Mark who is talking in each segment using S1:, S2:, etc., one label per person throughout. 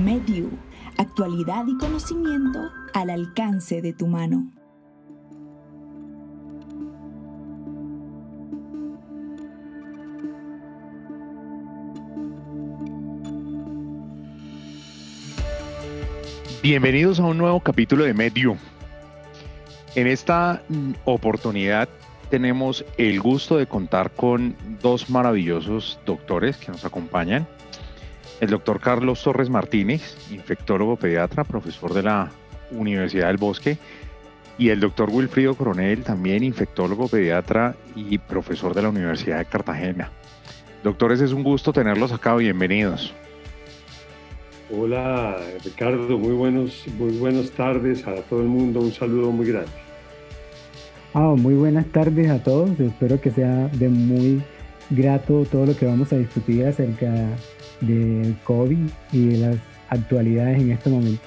S1: MedU, actualidad y conocimiento al alcance de tu mano.
S2: Bienvenidos a un nuevo capítulo de MedU. En esta oportunidad tenemos el gusto de contar con dos maravillosos doctores que nos acompañan el doctor Carlos Torres Martínez, infectólogo pediatra, profesor de la Universidad del Bosque, y el doctor Wilfrido Coronel, también infectólogo pediatra y profesor de la Universidad de Cartagena. Doctores, es un gusto tenerlos acá, bienvenidos.
S3: Hola Ricardo, muy, buenos, muy buenas tardes a todo el mundo, un saludo muy grande.
S4: Ah, muy buenas tardes a todos, espero que sea de muy grato todo lo que vamos a discutir acerca de COVID y de las actualidades en este momento.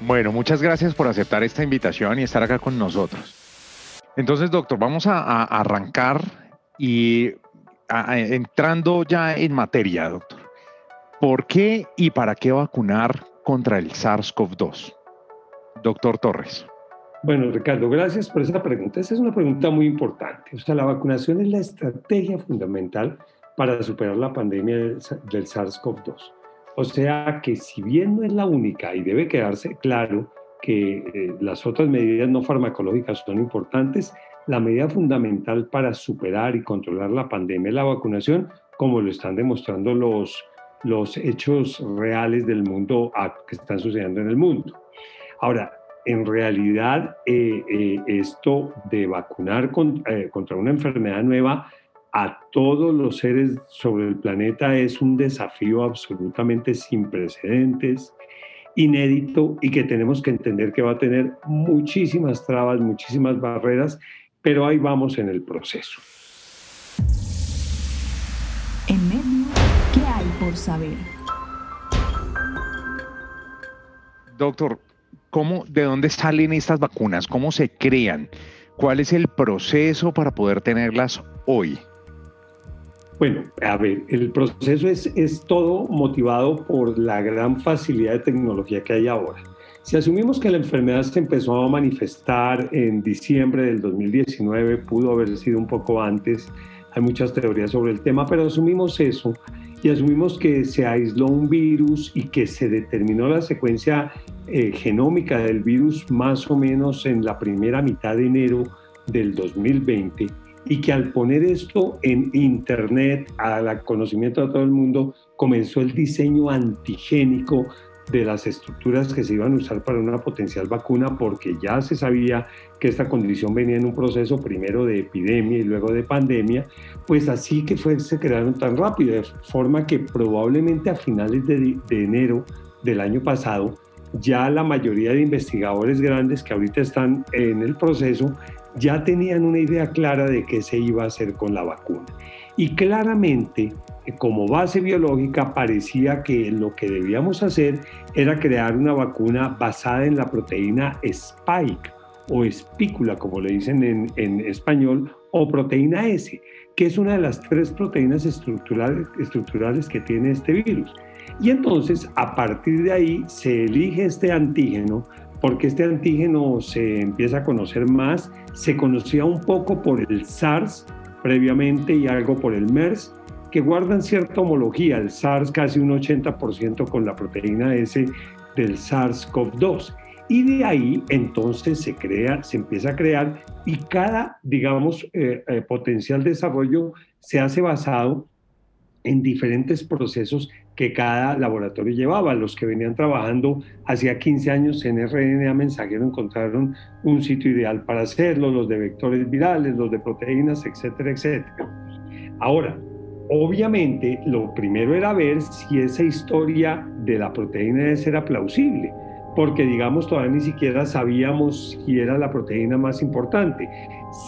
S2: Bueno, muchas gracias por aceptar esta invitación y estar acá con nosotros. Entonces, doctor, vamos a, arrancar y entrando ya en materia, doctor. ¿Por qué y para qué vacunar contra el SARS-CoV-2? Doctor Torres.
S3: Bueno, Ricardo, gracias por esa pregunta. Esa es una pregunta muy importante. O sea, la vacunación es la estrategia fundamental para superar la pandemia del, SARS-CoV-2. O sea que si bien no es la única y debe quedarse claro que eh, las otras medidas no farmacológicas son importantes, la medida fundamental para superar y controlar la pandemia es la vacunación, como lo están demostrando los, los hechos reales del mundo que están sucediendo en el mundo. Ahora, en realidad, eh, eh, esto de vacunar contra una enfermedad nueva a todos los seres sobre el planeta es un desafío absolutamente sin precedentes, inédito y que tenemos que entender que va a tener muchísimas trabas, muchísimas barreras, pero ahí vamos en el proceso.
S1: En medio, ¿qué hay por saber?
S2: Doctor, ¿cómo, ¿de dónde salen estas vacunas? ¿Cómo se crean? ¿Cuál es el proceso para poder tenerlas hoy?
S3: Bueno, a ver, el proceso es, todo motivado por la gran facilidad de tecnología que hay ahora. Si asumimos que la enfermedad se empezó a manifestar en diciembre del 2019, pudo haber sido un poco antes, hay muchas teorías sobre el tema, pero asumimos eso y asumimos que se aisló un virus y que se determinó la secuencia eh, genómica del virus más o menos en la primera mitad de enero del 2020 y que al poner esto en Internet, al conocimiento de todo el mundo, comenzó el diseño antigénico de las estructuras que se iban a usar para una potencial vacuna, porque ya se sabía que esta condición venía en un proceso primero de epidemia y luego de pandemia, pues así que fue, se crearon tan rápido, de forma que probablemente a finales de, de enero del año pasado, ya la mayoría de investigadores grandes que ahorita están en el proceso ya tenían una idea clara de qué se iba a hacer con la vacuna. Y claramente, eh, como base biológica, parecía que lo que debíamos hacer era crear una vacuna basada en la proteína spike o espícula, como le dicen en, en español, o proteína S, que es una de las tres proteínas estructurales, estructurales que tiene este virus. Y entonces, a partir de ahí, se elige este antígeno porque este antígeno se empieza a conocer más, se conocía un poco por el SARS previamente y algo por el MERS, que guardan cierta homología, el SARS casi un 80% con la proteína S del SARS-CoV-2. Y de ahí entonces se crea, se empieza a crear y cada, digamos, eh, eh, potencial desarrollo se hace basado en diferentes procesos que cada laboratorio llevaba. Los que venían trabajando hacía 15 años en RNA mensajero encontraron un sitio ideal para hacerlo, los de vectores virales, los de proteínas, etcétera, etcétera. Ahora, obviamente, lo primero era ver si esa historia de la proteína era plausible, porque digamos todavía ni siquiera sabíamos si era la proteína más importante.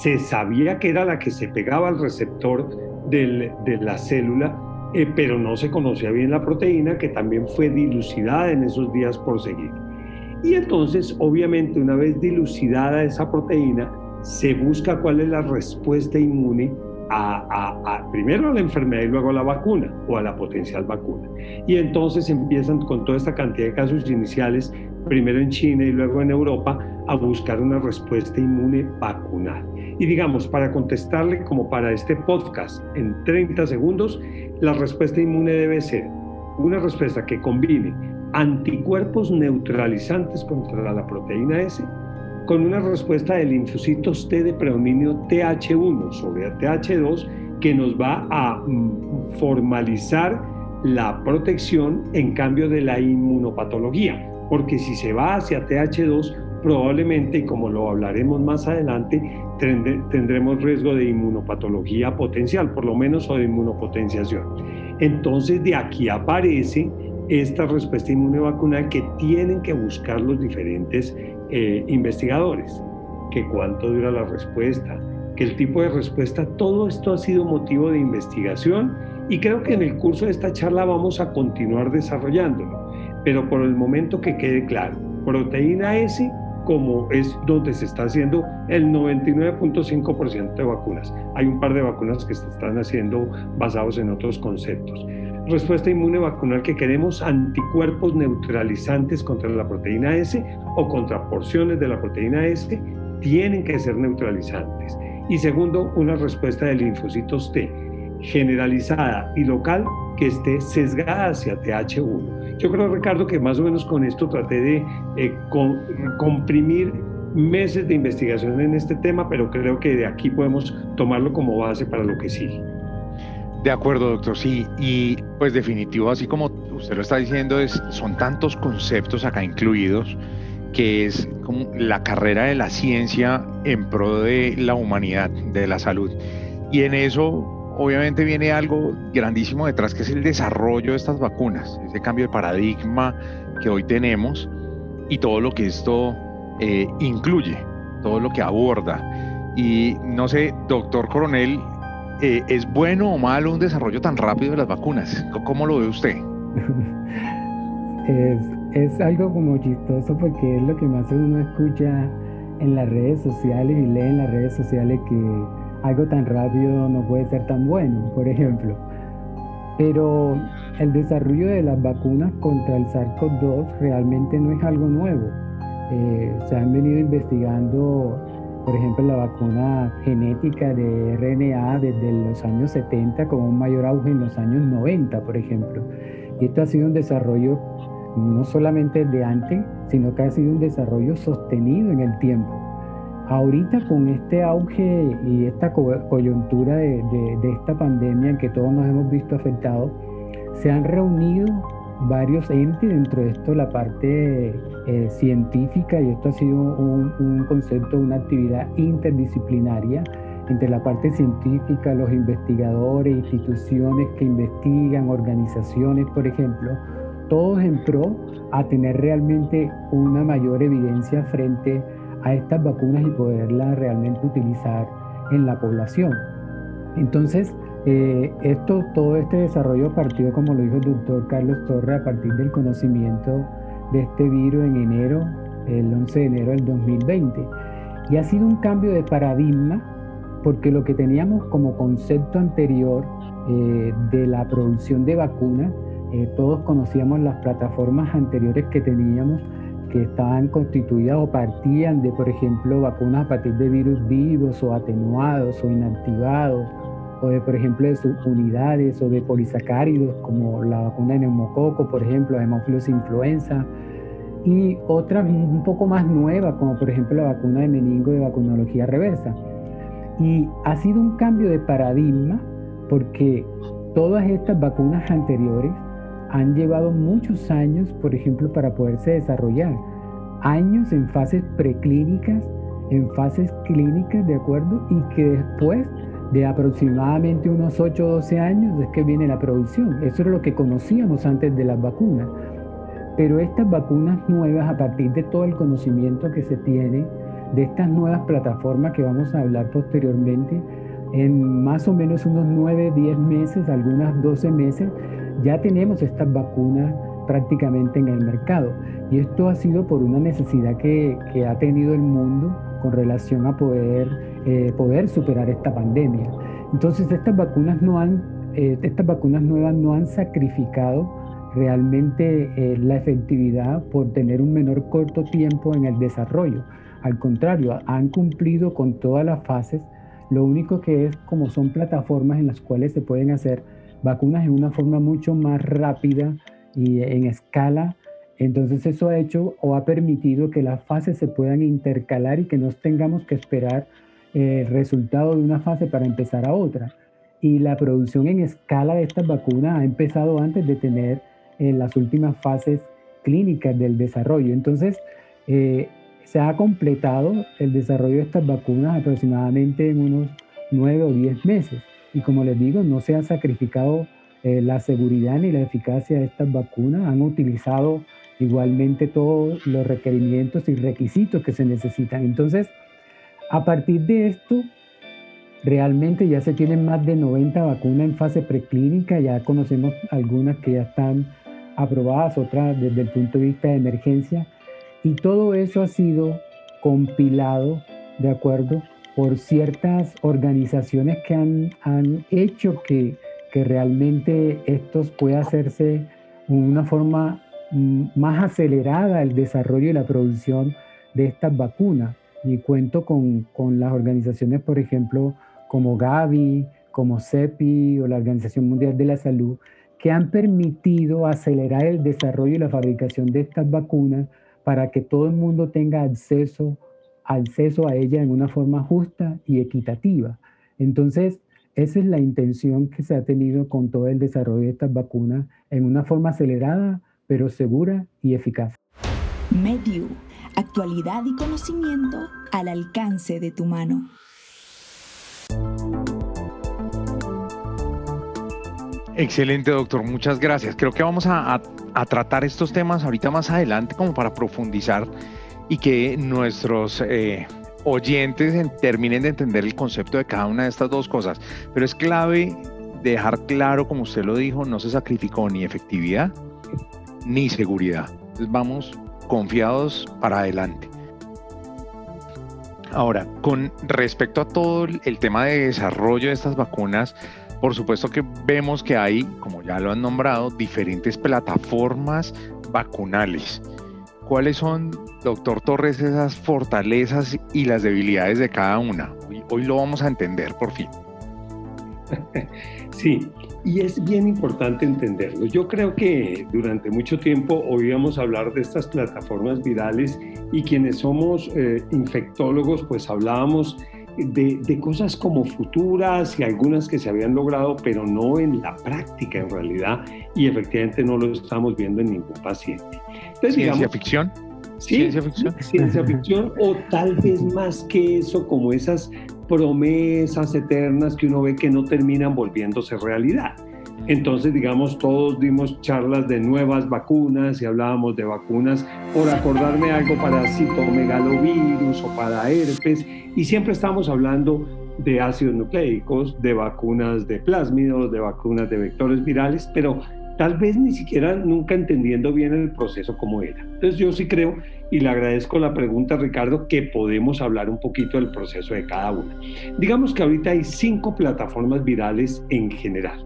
S3: Se sabía que era la que se pegaba al receptor de la célula, eh, pero no se conocía bien la proteína que también fue dilucidada en esos días por seguir. Y entonces, obviamente, una vez dilucidada esa proteína, se busca cuál es la respuesta inmune a, primero a la enfermedad y luego a la vacuna o a la potencial vacuna. Y entonces empiezan con toda esta cantidad de casos iniciales, primero en China y luego en Europa, a buscar una respuesta inmune vacunal. Y digamos, para contestarle como para este podcast en 30 segundos, la respuesta inmune debe ser una respuesta que combine anticuerpos neutralizantes contra la proteína S con una respuesta de linfocitos T de predominio TH1 sobre TH2 que nos va a mm, formalizar la protección en cambio de la inmunopatología, porque si se va hacia TH2, probablemente, como lo hablaremos más adelante, tendremos riesgo de inmunopatología potencial, por lo menos, o de inmunopotenciación. Entonces, de aquí aparece esta respuesta inmune vacunal que tienen que buscar los diferentes eh, investigadores, que cuánto dura la respuesta, que el tipo de respuesta, todo esto ha sido motivo de investigación y creo que en el curso de esta charla vamos a continuar desarrollándolo, pero por el momento que quede claro, proteína S como es donde se está haciendo el 99.5% de vacunas. Hay un par de vacunas que se están haciendo basados en otros conceptos respuesta inmune vacunal que queremos anticuerpos neutralizantes contra la proteína S o contra porciones de la proteína S tienen que ser neutralizantes. Y segundo, una respuesta de linfocitos T generalizada y local que esté sesgada hacia TH1. Yo creo, Ricardo, que más o menos con esto traté de eh, comprimir meses de investigación en este tema, pero creo que de aquí podemos tomarlo como base para lo que sigue.
S2: De acuerdo, doctor, sí. Y pues definitivo, así como usted lo está diciendo, es, son tantos conceptos acá incluidos que es como la carrera de la ciencia en pro de la humanidad, de la salud. Y en eso, obviamente, viene algo grandísimo detrás, que es el desarrollo de estas vacunas, ese cambio de paradigma que hoy tenemos y todo lo que esto eh, incluye, todo lo que aborda. Y no sé, doctor Coronel, eh, ¿es bueno o malo un desarrollo tan rápido de las vacunas? ¿Cómo lo ve usted?
S4: es, algo como chistoso porque es lo que más uno escucha en las redes sociales y lee en las redes sociales que algo tan rápido no puede ser tan bueno, por ejemplo. Pero el desarrollo de las vacunas contra el SARS-CoV-2 realmente no es algo nuevo. Eh, se han venido investigando por ejemplo, la vacuna genética de RNA desde los años 70 con un mayor auge en los años 90, por ejemplo. Y esto ha sido un desarrollo no solamente de antes, sino que ha sido un desarrollo sostenido en el tiempo. Ahorita con este auge y esta coyuntura de, esta pandemia en que todos nos hemos visto afectados, se han reunido varios entes, dentro de esto la parte eh, científica, y esto ha sido un, concepto, una actividad interdisciplinaria entre la parte científica, los investigadores, instituciones que investigan, organizaciones, por ejemplo, todos en pro a tener realmente una mayor evidencia frente a estas vacunas y poderlas realmente utilizar en la población. Entonces, eh, esto, todo este desarrollo partió, como lo dijo el doctor Carlos Torre, a partir del conocimiento de este virus en enero, el 11 de enero del 2020. Y ha sido un cambio de paradigma porque lo que teníamos como concepto anterior eh, de la producción de vacunas, eh, todos conocíamos las plataformas anteriores que teníamos que estaban constituidas o partían de, por ejemplo, vacunas a partir de virus vivos o atenuados o inactivados o de, por ejemplo, de unidades o de polisacáridos, como la vacuna de neumococo, por ejemplo, hemófilos influenza, y otras un poco más nuevas, como por ejemplo la vacuna de meningo de vacunología reversa. Y ha sido un cambio de paradigma porque todas estas vacunas anteriores han llevado muchos años, por ejemplo, para poderse desarrollar. Años en fases preclínicas, en fases clínicas, ¿de acuerdo? Y que después de aproximadamente unos 8 o 12 años es que viene la producción. Eso era lo que conocíamos antes de las vacunas. Pero estas vacunas nuevas, a partir de todo el conocimiento que se tiene, de estas nuevas plataformas que vamos a hablar posteriormente, en más o menos unos 9, 10 meses, algunas 12 meses, ya tenemos estas vacunas prácticamente en el mercado. Y esto ha sido por una necesidad que, que ha tenido el mundo con relación a poder, eh, poder superar esta pandemia. Entonces estas vacunas, no han, eh, estas vacunas nuevas no han sacrificado realmente eh, la efectividad por tener un menor corto tiempo en el desarrollo. Al contrario, han cumplido con todas las fases. Lo único que es como son plataformas en las cuales se pueden hacer vacunas en una forma mucho más rápida y en escala. Entonces eso ha hecho o ha permitido que las fases se puedan intercalar y que no tengamos que esperar el resultado de una fase para empezar a otra. Y la producción en escala de estas vacunas ha empezado antes de tener en las últimas fases clínicas del desarrollo. Entonces, eh, se ha completado el desarrollo de estas vacunas aproximadamente en unos nueve o diez meses. Y como les digo, no se ha sacrificado eh, la seguridad ni la eficacia de estas vacunas. Han utilizado igualmente todos los requerimientos y requisitos que se necesitan. Entonces, a partir de esto, realmente ya se tienen más de 90 vacunas en fase preclínica, ya conocemos algunas que ya están aprobadas, otras desde el punto de vista de emergencia, y todo eso ha sido compilado, ¿de acuerdo? Por ciertas organizaciones que han, han hecho que, que, realmente esto pueda hacerse de una forma mm, más acelerada el desarrollo y la producción de estas vacunas. Y cuento con, con las organizaciones, por ejemplo, como Gavi, como CEPI o la Organización Mundial de la Salud, que han permitido acelerar el desarrollo y la fabricación de estas vacunas para que todo el mundo tenga acceso acceso a ella en una forma justa y equitativa. Entonces, esa es la intención que se ha tenido con todo el desarrollo de estas vacunas en una forma acelerada, pero segura y eficaz.
S1: Mediu, actualidad y conocimiento al alcance de tu mano.
S2: Excelente, doctor. Muchas gracias. Creo que vamos a, a tratar estos temas ahorita más adelante como para profundizar y que nuestros eh, oyentes terminen de entender el concepto de cada una de estas dos cosas. Pero es clave dejar claro, como usted lo dijo, no se sacrificó ni efectividad ni seguridad. Entonces vamos confiados para adelante. Ahora, con respecto a todo el tema de desarrollo de estas vacunas, por supuesto que vemos que hay, como ya lo han nombrado, diferentes plataformas vacunales. ¿Cuáles son, doctor Torres, esas fortalezas y las debilidades de cada una? Hoy, lo vamos a entender por fin.
S3: Sí, y es bien importante entenderlo. Yo creo que durante mucho tiempo oíamos hablar de estas plataformas virales y quienes somos eh, infectólogos pues hablábamos de, de, cosas como futuras y algunas que se habían logrado, pero no en la práctica en realidad y efectivamente no lo estamos viendo en ningún paciente.
S2: ¿Ciencia ficción?
S3: Sí, ciencia ficción. Ciencia ficción o tal vez más que eso, como esas promesas eternas que uno ve que no terminan volviéndose realidad. Entonces, digamos, todos dimos charlas de nuevas vacunas y hablábamos de vacunas, por acordarme algo para citomegalovirus o para herpes, y siempre estamos hablando de ácidos nucleicos, de vacunas de plásmidos, de vacunas de vectores virales, pero tal vez ni siquiera nunca entendiendo bien el proceso como era. Entonces yo sí creo, y le agradezco la pregunta Ricardo, que podemos hablar un poquito del proceso de cada una. Digamos que ahorita hay cinco plataformas virales en general.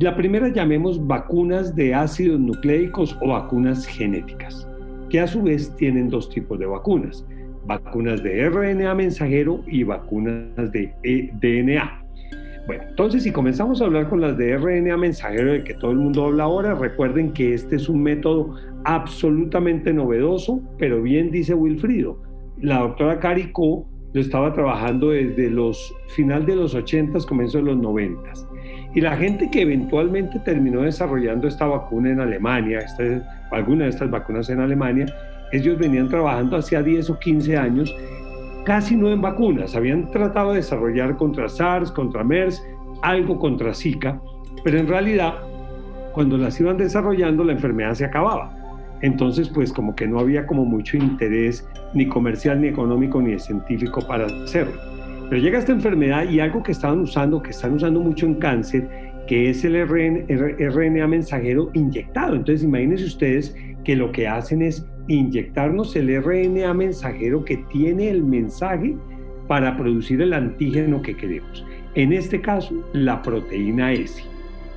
S3: La primera llamemos vacunas de ácidos nucleicos o vacunas genéticas, que a su vez tienen dos tipos de vacunas, vacunas de RNA mensajero y vacunas de e DNA. Bueno, entonces si comenzamos a hablar con las de RNA mensajero de que todo el mundo habla ahora, recuerden que este es un método absolutamente novedoso, pero bien dice Wilfrido, la doctora Carico lo estaba trabajando desde los final de los 80s, comienzo de los 90s. Y la gente que eventualmente terminó desarrollando esta vacuna en Alemania, alguna de estas vacunas en Alemania, ellos venían trabajando hacía 10 o 15 años casi no en vacunas. Habían tratado de desarrollar contra SARS, contra MERS, algo contra Zika, pero en realidad cuando las iban desarrollando la enfermedad se acababa. Entonces, pues como que no había como mucho interés ni comercial, ni económico, ni científico para hacerlo. Pero llega esta enfermedad y algo que estaban usando, que están usando mucho en cáncer, que es el RNA mensajero inyectado. Entonces, imagínense ustedes que lo que hacen es inyectarnos el RNA mensajero que tiene el mensaje para producir el antígeno que queremos. En este caso, la proteína S.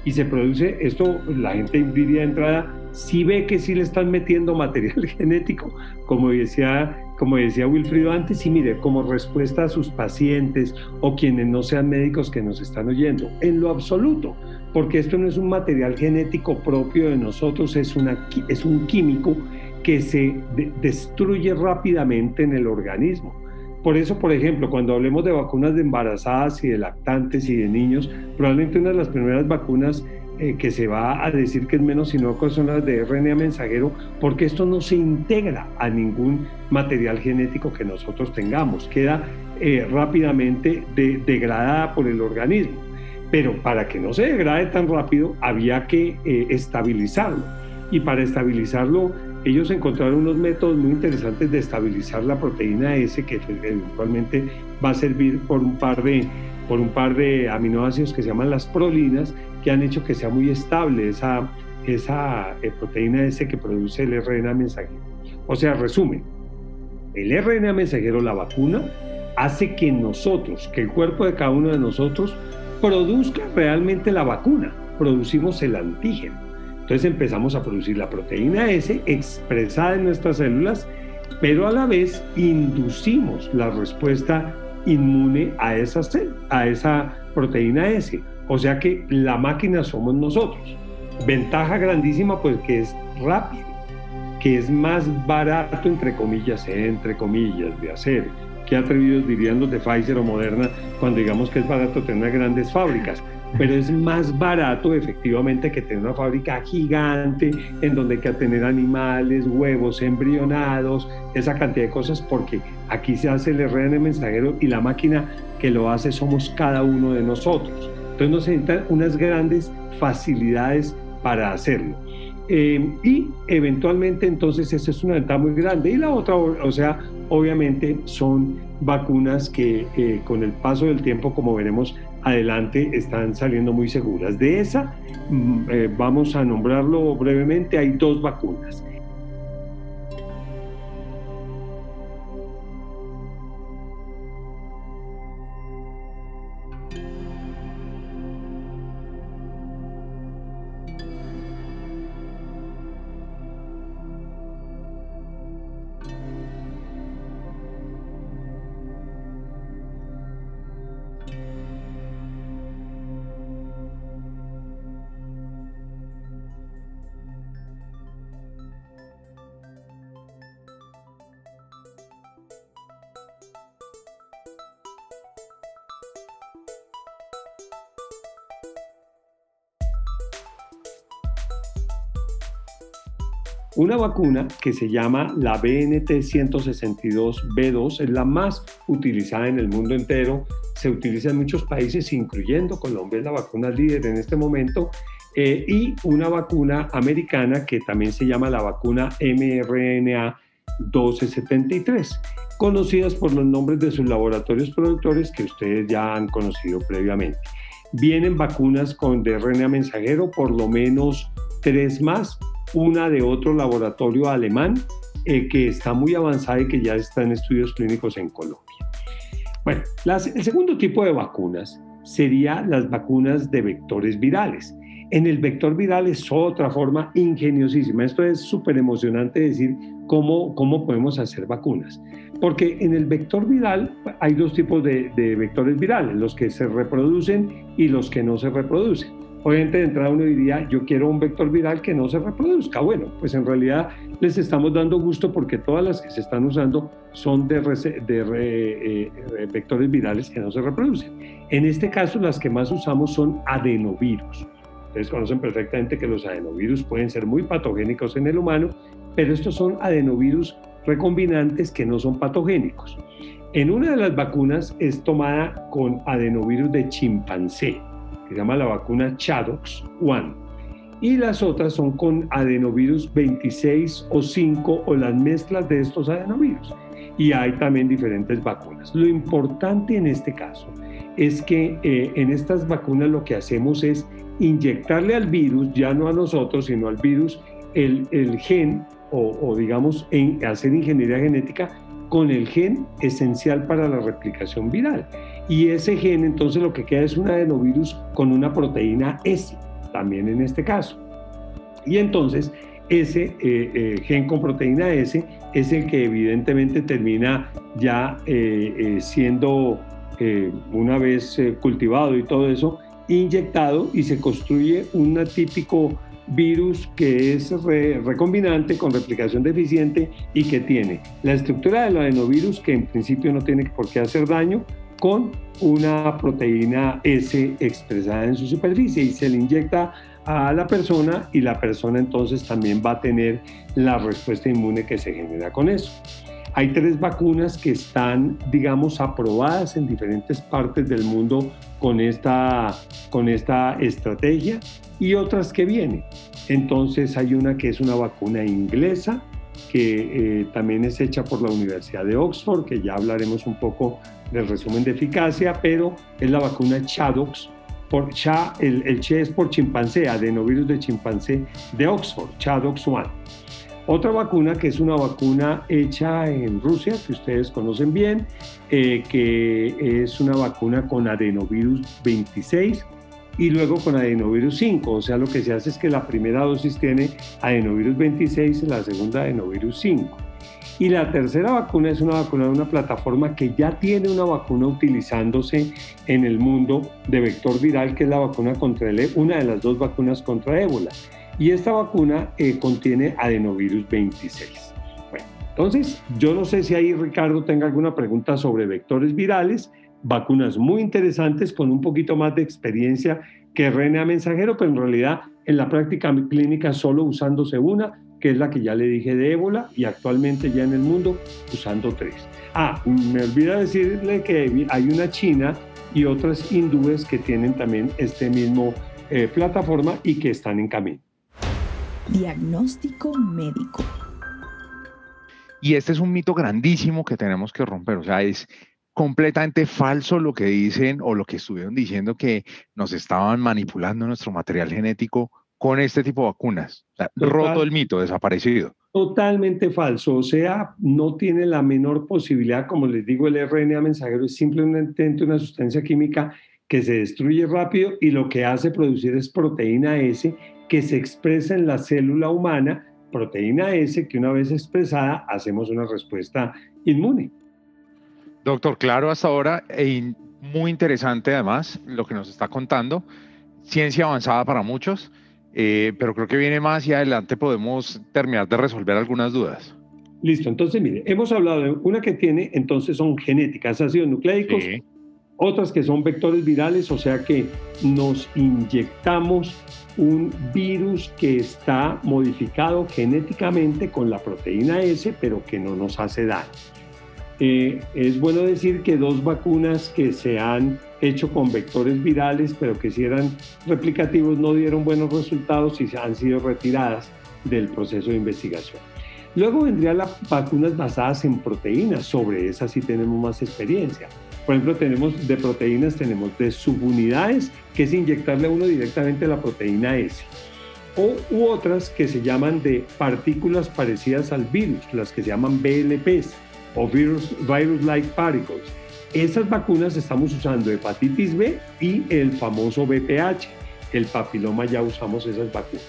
S3: Y se produce, esto la gente diría de entrada, si ve que sí le están metiendo material genético, como decía, como decía Wilfrido antes, y mire, como respuesta a sus pacientes o quienes no sean médicos que nos están oyendo, en lo absoluto, porque esto no es un material genético propio de nosotros, es, una, es un químico que se destruye rápidamente en el organismo. Por eso, por ejemplo, cuando hablemos de vacunas de embarazadas y de lactantes y de niños, probablemente una de las primeras vacunas eh, que se va a decir que es menos inocua son las de RNA mensajero, porque esto no se integra a ningún material genético que nosotros tengamos, queda eh, rápidamente degradada por el organismo. Pero para que no se degrade tan rápido, había que eh, estabilizarlo. Y para estabilizarlo, ellos encontraron unos métodos muy interesantes de estabilizar la proteína S, que eventualmente va a servir por un par de, por un par de aminoácidos que se llaman las prolinas, que han hecho que sea muy estable esa, esa eh, proteína S que produce el RNA mensajero. O sea, resumen, el RNA mensajero, la vacuna, hace que nosotros, que el cuerpo de cada uno de nosotros, produzca realmente la vacuna, producimos el antígeno. Entonces empezamos a producir la proteína S expresada en nuestras células, pero a la vez inducimos la respuesta inmune a esa, a esa proteína S. O sea que la máquina somos nosotros. Ventaja grandísima pues que es rápido, que es más barato entre comillas, entre comillas, de hacer. Qué atrevidos dirían los de Pfizer o Moderna cuando digamos que es barato tener grandes fábricas pero es más barato efectivamente que tener una fábrica gigante en donde hay que tener animales, huevos embrionados, esa cantidad de cosas, porque aquí se hace el RN mensajero y la máquina que lo hace somos cada uno de nosotros. Entonces nos necesitan unas grandes facilidades para hacerlo. Eh, y eventualmente entonces esa es una ventaja muy grande. Y la otra, o sea, obviamente son vacunas que eh, con el paso del tiempo, como veremos, adelante están saliendo muy seguras. De esa, mm, eh, vamos a nombrarlo brevemente, hay dos vacunas. Una vacuna que se llama la BNT 162B2 es la más utilizada en el mundo entero, se utiliza en muchos países, incluyendo Colombia, es la vacuna líder en este momento, eh, y una vacuna americana que también se llama la vacuna mRNA 1273, conocidas por los nombres de sus laboratorios productores que ustedes ya han conocido previamente. Vienen vacunas con de RNA mensajero, por lo menos tres más, una de otro laboratorio alemán eh, que está muy avanzada y que ya está en estudios clínicos en Colombia. Bueno, el segundo tipo de vacunas sería las vacunas de vectores virales. En el vector viral es otra forma ingeniosísima. Esto es súper emocionante decir cómo, cómo podemos hacer vacunas. Porque en el vector viral hay dos tipos de vectores virales, los que se reproducen y los que no se reproducen. Obviamente de entrada uno diría, yo quiero un vector viral que no se reproduzca. Bueno, pues en realidad les estamos dando gusto porque todas las que se están usando son de, de eh, vectores virales que no se reproducen. En este caso las que más usamos son adenovirus. Ustedes conocen perfectamente que los adenovirus pueden ser muy patogénicos en el humano, pero estos son adenovirus recombinantes que no son patogénicos. En una de las vacunas es tomada con adenovirus de chimpancé que se llama la vacuna Chadox 1. Y las otras son con adenovirus 26 o 5 o las mezclas de estos adenovirus. Y hay también diferentes vacunas. Lo importante en este caso es que eh, en estas vacunas lo que hacemos es inyectarle al virus, ya no a nosotros, sino al virus, el, el gen o, o digamos en, hacer ingeniería genética con el gen esencial para la replicación viral. Y ese gen entonces lo que queda es un adenovirus con una proteína S, también en este caso. Y entonces ese eh, eh, gen con proteína S es el que evidentemente termina ya eh, siendo, una vez cultivado y todo eso, inyectado y se construye un típico virus que es recombinante con replicación deficiente y que tiene la estructura del adenovirus que en principio no tiene por qué hacer daño con una proteína S expresada en su superficie y se le inyecta a la persona y la persona entonces también va a tener la respuesta inmune que se genera con eso. Hay tres vacunas que están, digamos, aprobadas en diferentes partes del mundo con esta, con esta estrategia y otras que vienen. Entonces hay una que es una vacuna inglesa, que eh, también es hecha por la Universidad de Oxford, que ya hablaremos un poco del resumen de eficacia, pero es la vacuna Chadox, por cha, el, el Che es por chimpancé, adenovirus de chimpancé de Oxford, Chadox One. Otra vacuna que es una vacuna hecha en Rusia, que ustedes conocen bien, eh, que es una vacuna con adenovirus 26 y luego con adenovirus 5. O sea, lo que se hace es que la primera dosis tiene adenovirus 26 y la segunda adenovirus 5. Y la tercera vacuna es una vacuna de una plataforma que ya tiene una vacuna utilizándose en el mundo de vector viral, que es la vacuna contra el, una de las dos vacunas contra ébola. Y esta vacuna eh, contiene adenovirus 26. Bueno, entonces, yo no sé si ahí Ricardo tenga alguna pregunta sobre vectores virales, vacunas muy interesantes con un poquito más de experiencia que RNA mensajero, pero en realidad en la práctica clínica solo usándose una que es la que ya le dije de ébola, y actualmente ya en el mundo usando tres. Ah, me olvida decirle que hay una china y otras hindúes que tienen también este mismo eh, plataforma y que están en camino.
S1: Diagnóstico médico.
S2: Y este es un mito grandísimo que tenemos que romper. O sea, es completamente falso lo que dicen o lo que estuvieron diciendo que nos estaban manipulando nuestro material genético con este tipo de vacunas. roto el mito, desaparecido.
S3: Totalmente falso, o sea, no tiene la menor posibilidad, como les digo, el RNA mensajero es simplemente una sustancia química que se destruye rápido y lo que hace producir es proteína S que se expresa en la célula humana, proteína S que una vez expresada hacemos una respuesta inmune.
S2: Doctor, claro hasta ahora, e muy interesante además lo que nos está contando, ciencia avanzada para muchos. Eh, pero creo que viene más y adelante podemos terminar de resolver algunas dudas.
S3: Listo, entonces mire, hemos hablado de una que tiene, entonces son genéticas, ácidos nucleicos, otras que son vectores virales, o sea que nos inyectamos un virus que está modificado genéticamente con la proteína S, pero que no nos hace daño. Eh, es bueno decir que dos vacunas que se han hecho con vectores virales, pero que si eran replicativos no dieron buenos resultados y han sido retiradas del proceso de investigación. Luego vendrían las vacunas basadas en proteínas, sobre esas sí tenemos más experiencia. Por ejemplo, tenemos de proteínas, tenemos de subunidades, que es inyectarle a uno directamente la proteína S. O, u otras que se llaman de partículas parecidas al virus, las que se llaman BLPs o virus, virus-like particles esas vacunas estamos usando hepatitis B y el famoso BPH. El papiloma ya usamos esas vacunas.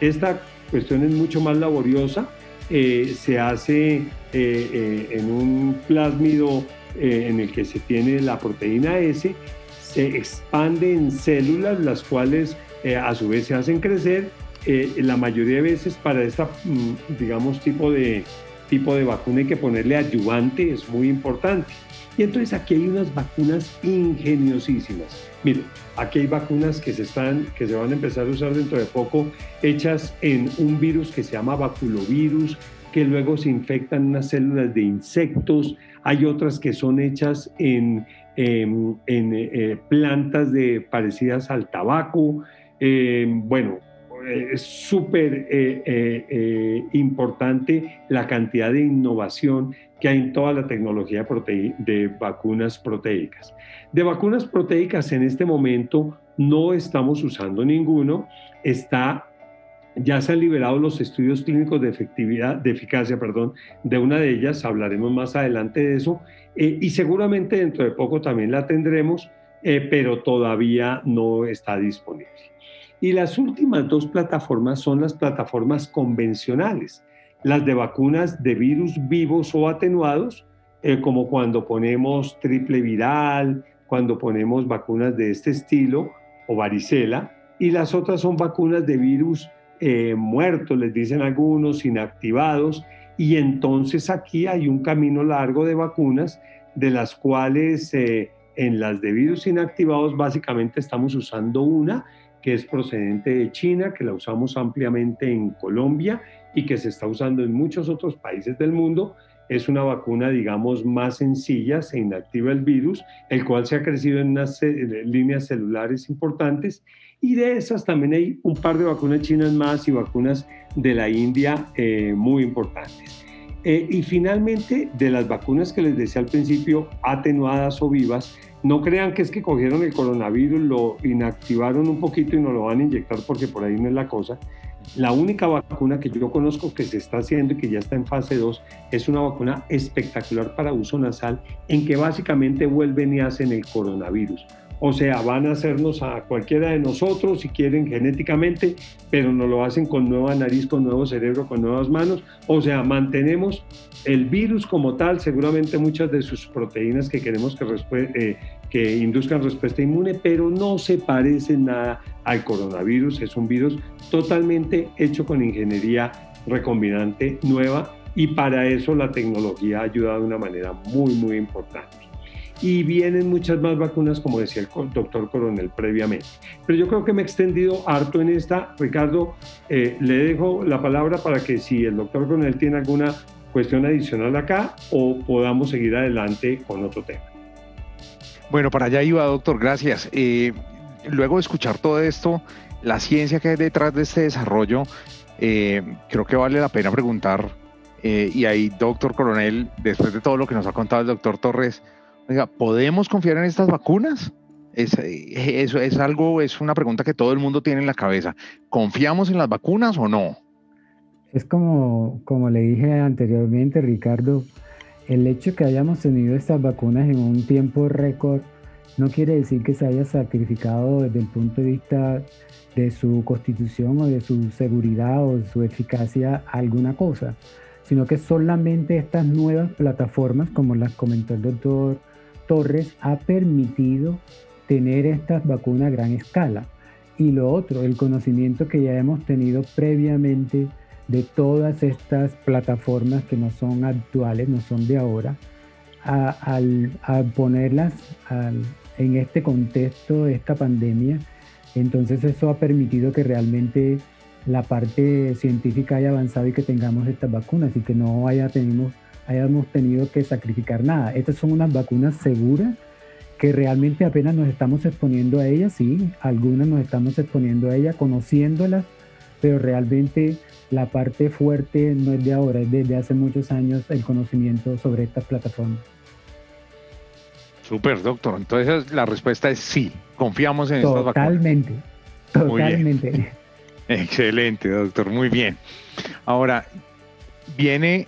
S3: Esta cuestión es mucho más laboriosa. Eh, se hace eh, eh, en un plásmido en el que se tiene la proteína S, se expande en células, las cuales a su vez se hacen crecer. la mayoría de veces para esta, mm, digamos, tipo de, tipo de vacuna hay que ponerle adyuvante, es muy importante. Y entonces aquí hay unas vacunas ingeniosísimas. Miren, aquí hay vacunas que se, están, que se van a empezar a usar dentro de poco, hechas en un virus que se llama baculovirus, que luego se infectan unas células de insectos. Hay otras que son hechas en, en, eh, plantas parecidas al tabaco. Eh, bueno, es súper eh, importante la cantidad de innovación que hay en toda la tecnología de vacunas proteicas. De vacunas proteicas en este momento no estamos usando ninguno. Está Ya se han liberado los estudios clínicos de efectividad, de eficacia, perdón, de una de ellas, hablaremos más adelante de eso, eh, y seguramente dentro de poco también la tendremos, eh, pero todavía no está disponible. Y las últimas dos plataformas son las plataformas convencionales, las de vacunas de virus vivos o atenuados, eh, como cuando ponemos triple viral, cuando ponemos vacunas de este estilo o varicela, y las otras son vacunas de virus eh, muertos, les dicen algunos, inactivados, y entonces aquí hay un camino largo de vacunas, de las cuales eh, en las de virus inactivados básicamente estamos usando una que es procedente de China, que la usamos ampliamente en Colombia y que se está usando en muchos otros países del mundo. Es una vacuna, digamos, más sencilla, se inactiva el virus, el cual se ha crecido en unas líneas celulares importantes y de esas también hay un par de vacunas chinas más y vacunas de la India eh, muy importantes. Eh, y finalmente, de las vacunas que les decía al principio, atenuadas o vivas, no crean que es que cogieron el coronavirus, lo inactivaron un poquito y nos lo van a inyectar porque por ahí no es la cosa. La única vacuna que yo conozco que se está haciendo y que ya está en fase 2 es una vacuna espectacular para uso nasal en que básicamente vuelven y hacen el coronavirus. O sea, van a hacernos a cualquiera de nosotros si quieren genéticamente, pero no lo hacen con nueva nariz, con nuevo cerebro, con nuevas manos. O sea, mantenemos el virus como tal, seguramente muchas de sus proteínas que queremos que, eh, que induzcan respuesta inmune, pero no se parece nada al coronavirus. Es un virus totalmente hecho con ingeniería recombinante nueva y para eso la tecnología ha ayudado de una manera muy, muy importante y vienen muchas más vacunas, como decía el doctor Coronel previamente. Pero yo creo que me he extendido harto en esta. Ricardo, eh, le dejo la palabra para que si el doctor Coronel tiene alguna cuestión adicional acá o podamos seguir adelante con otro tema.
S2: Bueno, para allá iba, doctor, gracias. Eh, luego de escuchar todo esto, la ciencia que hay detrás de este desarrollo, eh, creo que vale la pena preguntar, y ahí, doctor Coronel, después de todo lo que nos ha contado el doctor Torres, Oiga, ¿podemos confiar en estas vacunas? Es, eso es algo, es una pregunta que todo el mundo tiene en la cabeza. ¿Confiamos en las vacunas o no?
S4: Es como, como le dije anteriormente, Ricardo, el hecho que hayamos tenido estas vacunas en un tiempo récord no quiere decir que se haya sacrificado desde el punto de vista de su constitución o de su seguridad o de su eficacia alguna cosa, sino que solamente estas nuevas plataformas, como las comentó el doctor Torres ha permitido tener estas vacunas a gran escala. Y lo otro, el conocimiento que ya hemos tenido previamente de todas estas plataformas que no son actuales, no son de ahora, al, ponerlas en este contexto, esta pandemia, entonces eso ha permitido que realmente la parte científica haya avanzado y que tengamos estas vacunas y que no haya tenido hayamos tenido que sacrificar nada. Estas son unas vacunas seguras que realmente apenas nos estamos exponiendo a ellas, sí, algunas nos estamos exponiendo a ellas, conociéndolas, pero realmente la parte fuerte no es de ahora, es desde hace muchos años el conocimiento sobre estas plataformas.
S2: Super, doctor. Entonces la respuesta es sí, confiamos en estas
S4: vacunas. Totalmente, totalmente.
S2: Excelente, doctor, muy bien. Ahora, viene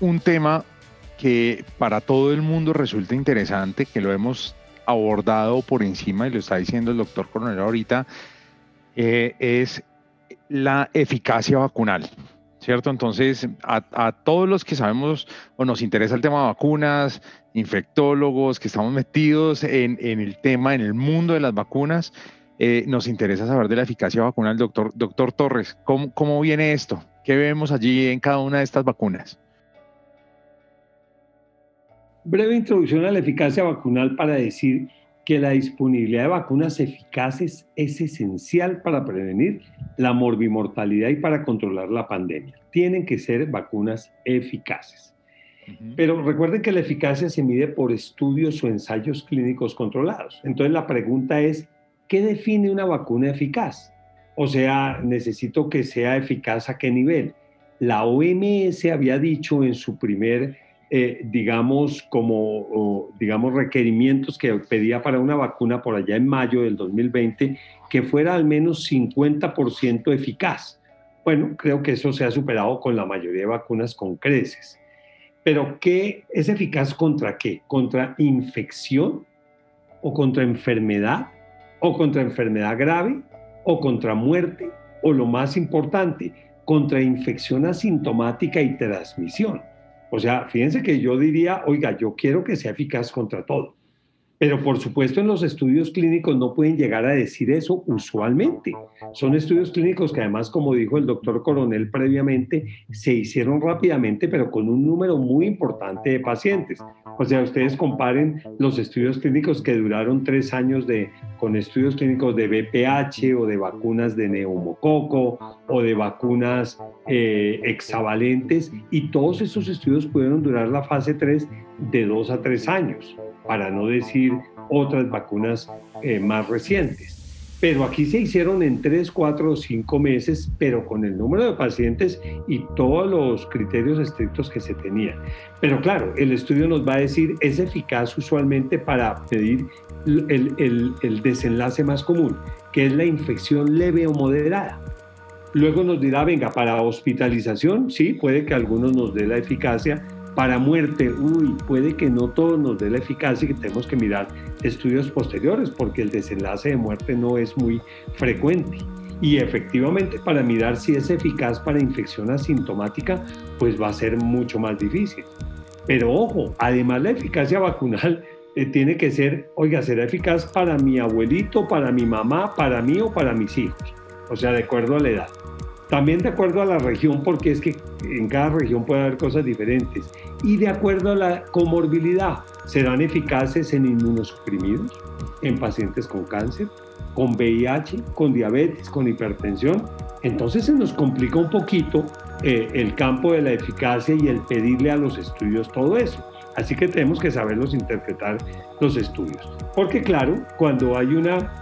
S2: un tema que para todo el mundo resulta interesante, que lo hemos abordado por encima y lo está diciendo el doctor Coronel ahorita, eh, es la eficacia vacunal. ¿Cierto? Entonces, a, todos los que sabemos o nos interesa el tema de vacunas, infectólogos, que estamos metidos en, el tema, en el mundo de las vacunas, eh, nos interesa saber de la eficacia vacunal. Doctor, doctor Torres, ¿cómo, ¿cómo viene esto? ¿Qué vemos allí en cada una de estas vacunas?
S3: Breve introducción a la eficacia vacunal para decir que la disponibilidad de vacunas eficaces es esencial para prevenir la morbimortalidad y para controlar la pandemia. Tienen que ser vacunas eficaces. Pero recuerden que la eficacia se mide por estudios o ensayos clínicos controlados. Entonces la pregunta es, ¿qué define una vacuna eficaz? O sea, necesito que sea eficaz a qué nivel. La OMS había dicho en su primer eh, digamos, como, digamos, requerimientos que pedía para una vacuna por allá en mayo del 2020, que fuera al menos 50% eficaz. Bueno, creo que eso se ha superado con la mayoría de vacunas con creces. Pero ¿qué es eficaz contra qué? ¿Contra infección o contra enfermedad o contra enfermedad grave o contra muerte o lo más importante, contra infección asintomática y transmisión? O sea, fíjense que yo diría, oiga, yo quiero que sea eficaz contra todo. Pero por supuesto en los estudios clínicos no pueden llegar a decir eso usualmente. Son estudios clínicos que además, como dijo el doctor Coronel previamente, se hicieron rápidamente, pero con un número muy importante de pacientes. O sea, ustedes comparen los estudios clínicos que duraron tres años de, con estudios clínicos de BPH o de vacunas de neumococo o de vacunas eh, hexavalentes y todos esos estudios pudieron durar la fase 3 de dos a tres años para no decir otras vacunas eh, más recientes. Pero aquí se hicieron en 3, 4 o 5 meses, pero con el número de pacientes y todos los criterios estrictos que se tenían. Pero claro, el estudio nos va a decir, es eficaz usualmente para pedir el, el, el desenlace más común, que es la infección leve o moderada. Luego nos dirá, venga, para hospitalización, sí, puede que algunos nos dé la eficacia, para muerte, uy, puede que no todo nos dé la eficacia y que tenemos que mirar estudios posteriores porque el desenlace de muerte no es muy frecuente. Y efectivamente para mirar si es eficaz para infección asintomática, pues va a ser mucho más difícil. Pero ojo, además la eficacia vacunal eh, tiene que ser, oiga, será eficaz para mi abuelito, para mi mamá, para mí o para mis hijos. O sea, de acuerdo a la edad. También de acuerdo a la región, porque es que en cada región puede haber cosas diferentes. Y de acuerdo a la comorbilidad, serán eficaces en inmunosuprimidos, en pacientes con cáncer, con VIH, con diabetes, con hipertensión. Entonces se nos complica un poquito eh, el campo de la eficacia y el pedirle a los estudios todo eso. Así que tenemos que saberlos interpretar los estudios. Porque claro, cuando hay una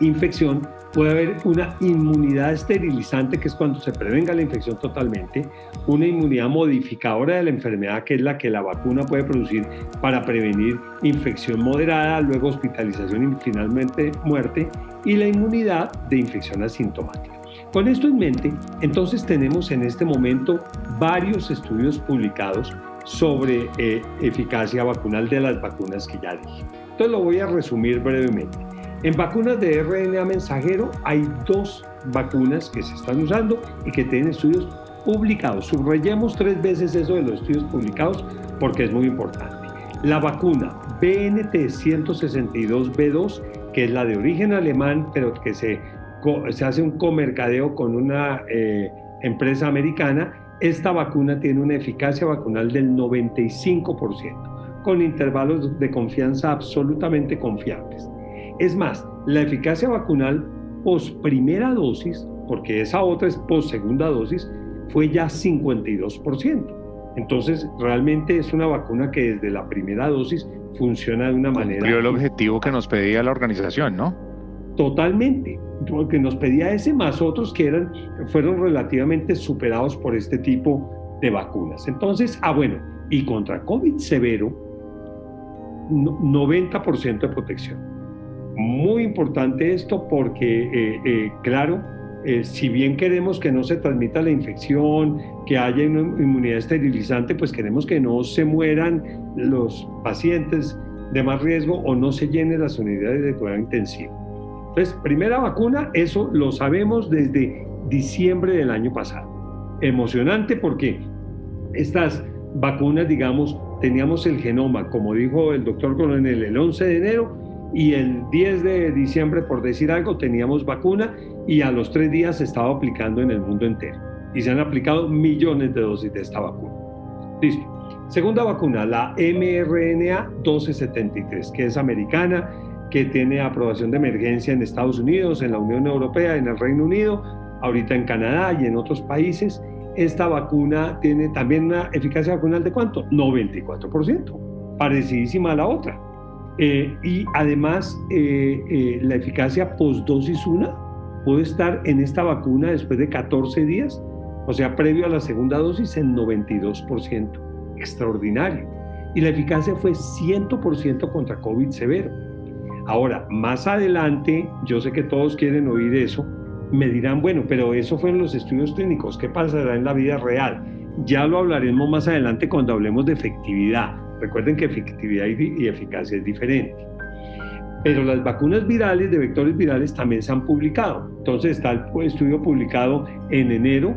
S3: infección, puede haber una inmunidad esterilizante, que es cuando se prevenga la infección totalmente, una inmunidad modificadora de la enfermedad, que es la que la vacuna puede producir para prevenir infección moderada, luego hospitalización y finalmente muerte, y la inmunidad de infección asintomática. Con esto en mente, entonces tenemos en este momento varios estudios publicados sobre eh, eficacia vacunal de las vacunas que ya dije. Entonces lo voy a resumir brevemente. En vacunas de RNA mensajero hay dos vacunas que se están usando y que tienen estudios publicados. Subrayemos tres veces eso de los estudios publicados porque es muy importante. La vacuna BNT162B2, que es la de origen alemán, pero que se, hace un comercadeo con una eh, empresa americana, esta vacuna tiene una eficacia vacunal del 95%, con intervalos de confianza absolutamente confiables. Es más, la eficacia vacunal post primera dosis, porque esa otra es post segunda dosis, fue ya 52%. Entonces, realmente es una vacuna que desde la primera dosis funciona de una manera...
S2: Cumplió el objetivo que nos pedía la organización, ¿no?
S3: Totalmente, porque nos pedía ese más otros que eran, fueron relativamente superados por este tipo de vacunas. Entonces, ah, bueno, y contra COVID severo, 90% de protección. Muy importante esto porque, eh, eh, claro, eh, si bien queremos que no se transmita la infección, que haya una inmunidad esterilizante, pues queremos que no se mueran los pacientes de más riesgo o no se llenen las unidades de cuidado intensivo. Entonces, primera vacuna, eso lo sabemos desde diciembre del año pasado. Emocionante porque estas vacunas, digamos, teníamos el genoma, como dijo el doctor Coronel, el 11 de enero y el 10 de diciembre, por decir algo, teníamos vacuna y a los tres días se estaba aplicando en el mundo entero. Y se han aplicado millones de dosis de esta vacuna. Listo. Segunda vacuna, la mRNA 1273, que es americana, que tiene aprobación de emergencia en Estados Unidos, en la Unión Europea, en el Reino Unido, ahorita en Canadá y en otros países. Esta vacuna tiene también una eficacia vacunal de cuánto? 94%, parecidísima a la otra. Eh, y además, eh, eh, la eficacia postdosis 1 puede estar en esta vacuna después de 14 días, o sea, previo a la segunda dosis, en 92%. Extraordinario. Y la eficacia fue 100% contra COVID severo. Ahora, más adelante, yo sé que todos quieren oír eso, Me dirán, bueno, pero eso fue en los estudios clínicos, ¿qué pasará en la vida real? Ya lo hablaremos más adelante cuando hablemos de efectividad. Recuerden que efectividad y eficacia es diferente. Pero las vacunas virales de vectores virales también se han publicado. Entonces está el estudio publicado en enero,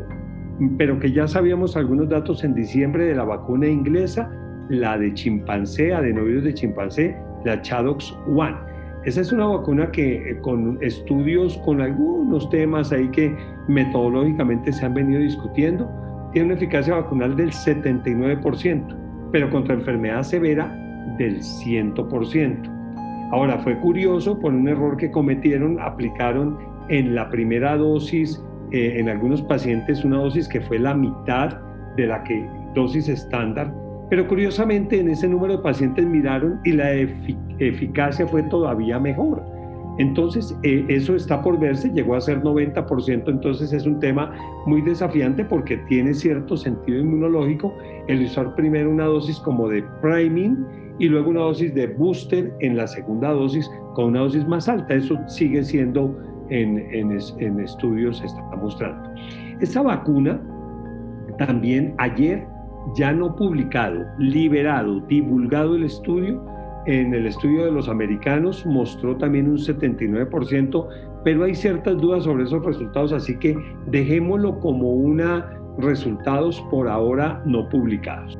S3: pero que ya sabíamos algunos datos en diciembre de la vacuna inglesa, la de chimpancé, adenovirus de chimpancé, la Chadox One. Esa es una vacuna que eh, con estudios, con algunos temas ahí que metodológicamente se han venido discutiendo, tiene una eficacia vacunal del 79%, pero contra enfermedad severa del 100%. Ahora, fue curioso por un error que cometieron, aplicaron en la primera dosis, eh, en algunos pacientes, una dosis que fue la mitad de la que dosis estándar, pero curiosamente en ese número de pacientes miraron y la eficacia fue todavía mejor. Entonces, eh, eso está por verse, llegó a ser 90%, entonces es un tema muy desafiante porque tiene cierto sentido inmunológico el usar primero una dosis como de priming y luego una dosis de booster en la segunda dosis con una dosis más alta. Eso sigue siendo en, en, estudios, se está mostrando. Esta vacuna también ayer ya no publicado, liberado, divulgado el estudio, en el estudio de los americanos mostró también un 79%, pero hay ciertas dudas sobre esos resultados, así que dejémoslo como una resultados por ahora no publicados.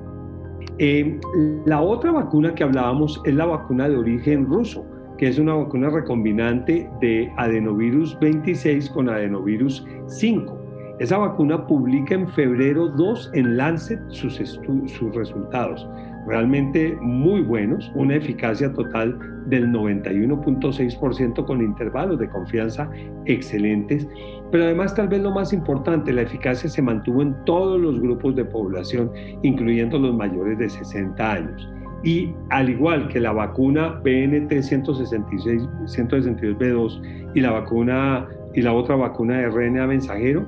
S3: Eh, la otra vacuna que hablábamos es la vacuna de origen ruso, que es una vacuna recombinante de adenovirus 26 con adenovirus 5. Esa vacuna publica en febrero 2 en Lancet sus, sus resultados realmente muy buenos, una eficacia total del 91.6% con intervalos de confianza excelentes, pero además tal vez lo más importante, la eficacia se mantuvo en todos los grupos de población, incluyendo los mayores de 60 años. Y al igual que la vacuna BNT 166, 162B2 y la vacuna y la otra vacuna de RNA mensajero,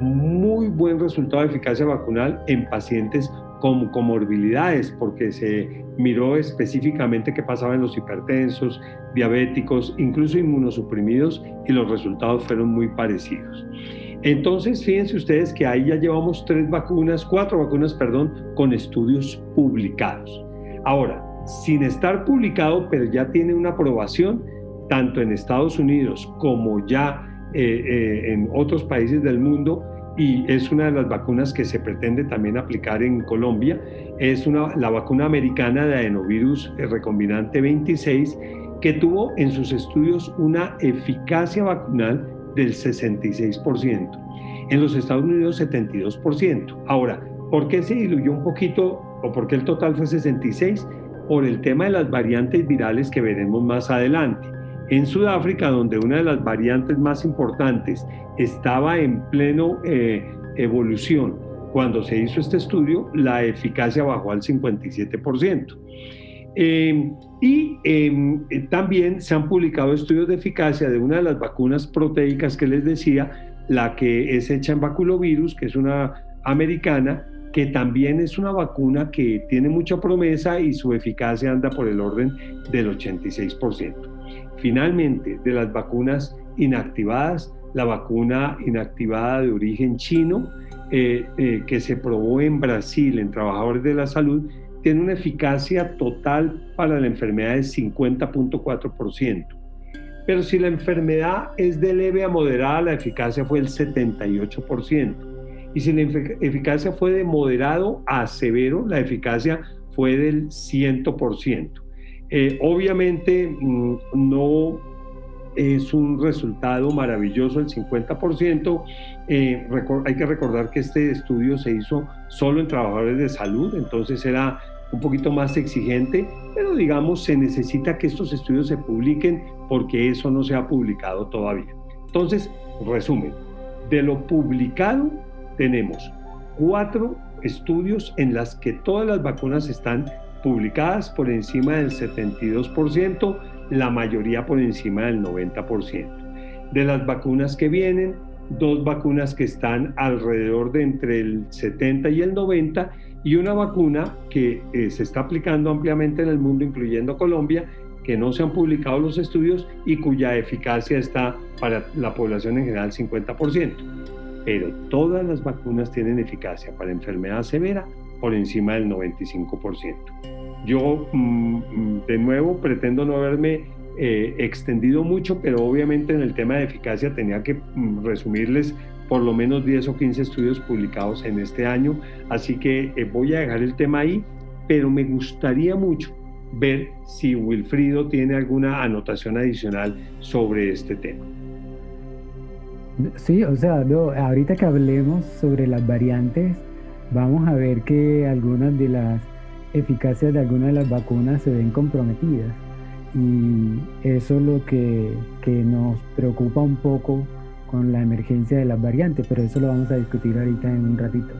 S3: muy buen resultado de eficacia vacunal en pacientes con comorbilidades, porque se miró específicamente qué pasaba en los hipertensos, diabéticos, incluso inmunosuprimidos, y los resultados fueron muy parecidos. Entonces, fíjense ustedes que ahí ya llevamos tres vacunas, cuatro vacunas, perdón, con estudios publicados. Ahora, sin estar publicado, pero ya tiene una aprobación, tanto en Estados Unidos como ya eh, eh, en otros países del mundo, y es una de las vacunas que se pretende también aplicar en Colombia. Es una, la vacuna americana de adenovirus recombinante 26 que tuvo en sus estudios una eficacia vacunal del 66%. En los Estados Unidos 72%. Ahora, ¿por qué se diluyó un poquito o por qué el total fue 66? Por el tema de las variantes virales que veremos más adelante. En Sudáfrica, donde una de las variantes más importantes estaba en pleno eh, evolución, cuando se hizo este estudio, la eficacia bajó al 57%. Em, y em, eh, también se han publicado estudios de eficacia de una de las vacunas proteicas que les decía, la que es hecha en baculovirus, que es una americana, que también es una vacuna que tiene mucha promesa y su eficacia anda por el orden del 86%. Finalmente, de las vacunas inactivadas, la vacuna inactivada de origen chino, eh, eh, que se probó en Brasil en trabajadores de la salud, tiene una eficacia total para la enfermedad de 50.4%. Pero si la enfermedad es de leve a moderada, la eficacia fue el 78%. Y si la eficacia fue de moderado a severo, la eficacia fue del 100%. Eh, obviamente mm, no es un resultado maravilloso el 50%. Eh, hay que recordar que este estudio se hizo solo en trabajadores de salud, entonces era un poquito más exigente, pero digamos se necesita que estos estudios se publiquen porque eso no se ha publicado todavía. Entonces, resumen, de lo publicado tenemos cuatro estudios en las que todas las vacunas están publicadas por encima del 72%, la mayoría por encima del 90%. De las vacunas que vienen, dos vacunas que están alrededor de entre el 70 y el 90 y una vacuna que eh, se está aplicando ampliamente en el mundo, incluyendo Colombia, que no se han publicado los estudios y cuya eficacia está para la población en general 50%. Pero todas las vacunas tienen eficacia para enfermedad severa por encima del 95%. Yo, mm, mm, de nuevo, pretendo no haberme eh, extendido mucho, pero obviamente en el tema de eficacia tenía que mm, resumirles por lo menos 10 o 15 estudios publicados en este año, así que eh, voy a dejar el tema ahí, pero me gustaría mucho ver si Wilfrido tiene alguna anotación adicional sobre este tema.
S4: Sí, o sea, ahorita que hablemos sobre las variantes, vamos a ver que algunas de las eficacias de algunas de las vacunas se ven comprometidas. Y eso es lo que, que nos preocupa un poco con la emergencia de las variantes, pero eso lo vamos a discutir ahorita en un ratito.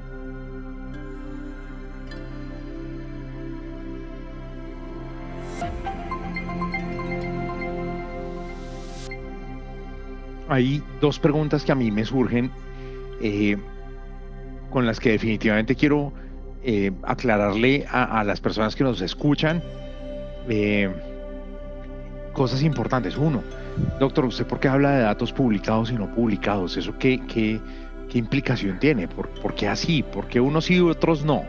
S2: Hay dos preguntas que a mí me surgen eh, con las que definitivamente quiero eh, aclararle a, las personas que nos escuchan eh, cosas importantes. Uno, Doctor, ¿usted por qué habla de datos publicados y no publicados? ¿Eso qué, qué, qué implicación tiene? ¿Por, ¿Por, qué así? ¿Por qué unos sí y otros no?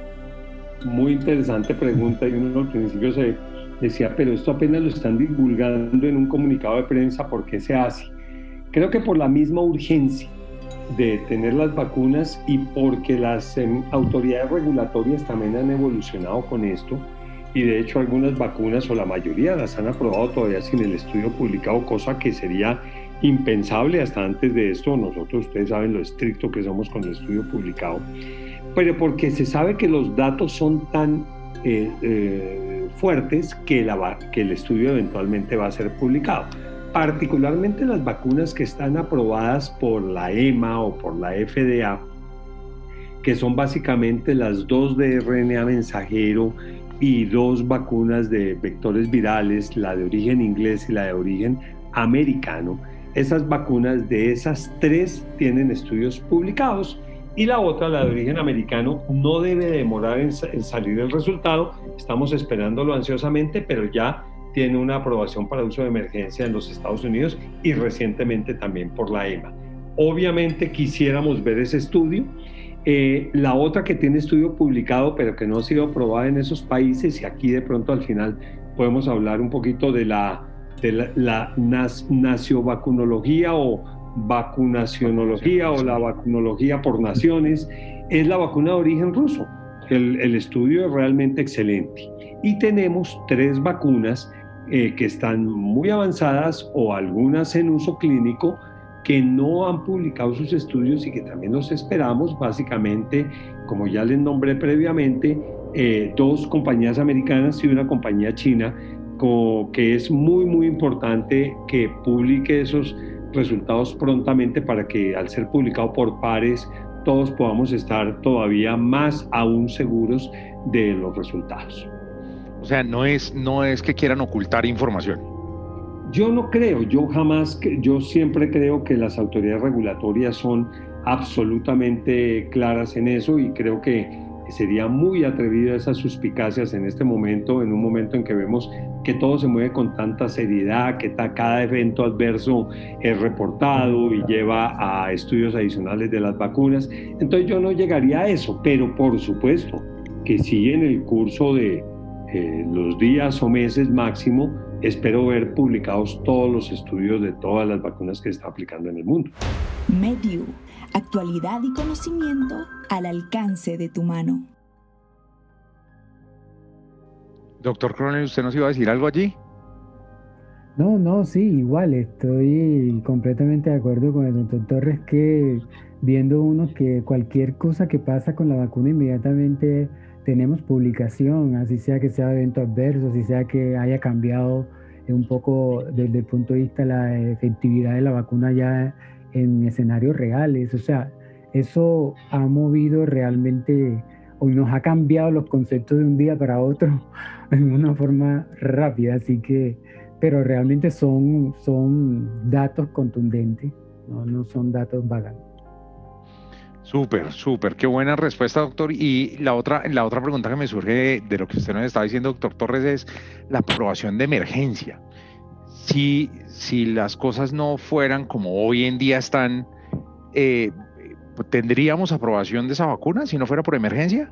S3: Muy interesante pregunta y uno al principio se decía, pero esto apenas lo están divulgando en un comunicado de prensa, ¿por qué se hace? Creo que por la misma urgencia de tener las vacunas y porque las em, autoridades regulatorias también han evolucionado con esto y de hecho algunas vacunas o la mayoría las han aprobado todavía sin el estudio publicado, cosa que sería impensable hasta antes de esto. Nosotros, ustedes saben lo estricto que somos con el estudio publicado, pero porque se sabe que los datos son tan eh, eh, fuertes que, el estudio eventualmente va a ser publicado. Particularmente las vacunas que están aprobadas por la EMA o por la FDA, que son básicamente las dos de RNA mensajero y dos vacunas de vectores virales, la de origen inglés y la de origen americano. Esas vacunas de esas tres tienen estudios publicados y la otra, la de origen americano, no debe demorar en, salir el resultado. Estamos esperándolo ansiosamente, pero ya tiene una aprobación para uso de emergencia en los Estados Unidos y recientemente también por la EMA. Obviamente quisiéramos ver ese estudio eh, la otra que tiene estudio publicado pero que no ha sido aprobada en esos países y aquí de pronto al final podemos hablar un poquito de la, de la, naciovacunología o vacunacionología o la vacunología por naciones, es la vacuna de origen ruso. El, el estudio es realmente excelente. Y tenemos tres vacunas eh, que están muy avanzadas o algunas en uso clínico que no han publicado sus estudios y que también los esperamos, básicamente, como ya les nombré previamente, eh, dos compañías americanas y una compañía china, que es muy, muy importante que publique esos resultados prontamente para que al ser publicado por pares, todos podamos estar todavía más aún seguros de los resultados.
S2: O sea, no es, no es que quieran ocultar información.
S3: Yo no creo, yo jamás, yo siempre creo que las autoridades regulatorias son absolutamente claras en eso y creo que sería muy atrevido esas suspicacias en este momento, en un momento en que vemos que todo se mueve con tanta seriedad, que cada evento adverso es reportado y lleva a estudios adicionales de las vacunas. Entonces yo no llegaría a eso, pero por supuesto que sí en el curso de eh, los días o meses máximo espero ver publicados todos los estudios de todas las vacunas que se están aplicando en el mundo.
S1: Mediu, actualidad y conocimiento al alcance de tu mano.
S2: Doctor Coronel, ¿usted nos iba a decir algo allí?
S4: No, no, sí, igual, estoy completamente de acuerdo con el doctor Torres que viendo uno que cualquier cosa que pasa con la vacuna inmediatamente tenemos publicación, así sea que sea evento adverso, así sea que haya cambiado un poco desde el punto de vista de la efectividad de la vacuna ya en escenarios reales. O sea, eso ha movido realmente o nos ha cambiado los conceptos de un día para otro en una forma rápida, así que, pero realmente son, son datos contundentes, no, no son datos vagantes.
S2: Súper, súper, qué buena respuesta, doctor. Y la otra, la otra pregunta que me surge de, lo que usted nos estaba diciendo, doctor Torres, es la aprobación de emergencia. Si, si las cosas no fueran como hoy en día están, eh, ¿tendríamos aprobación de esa vacuna si no fuera por emergencia?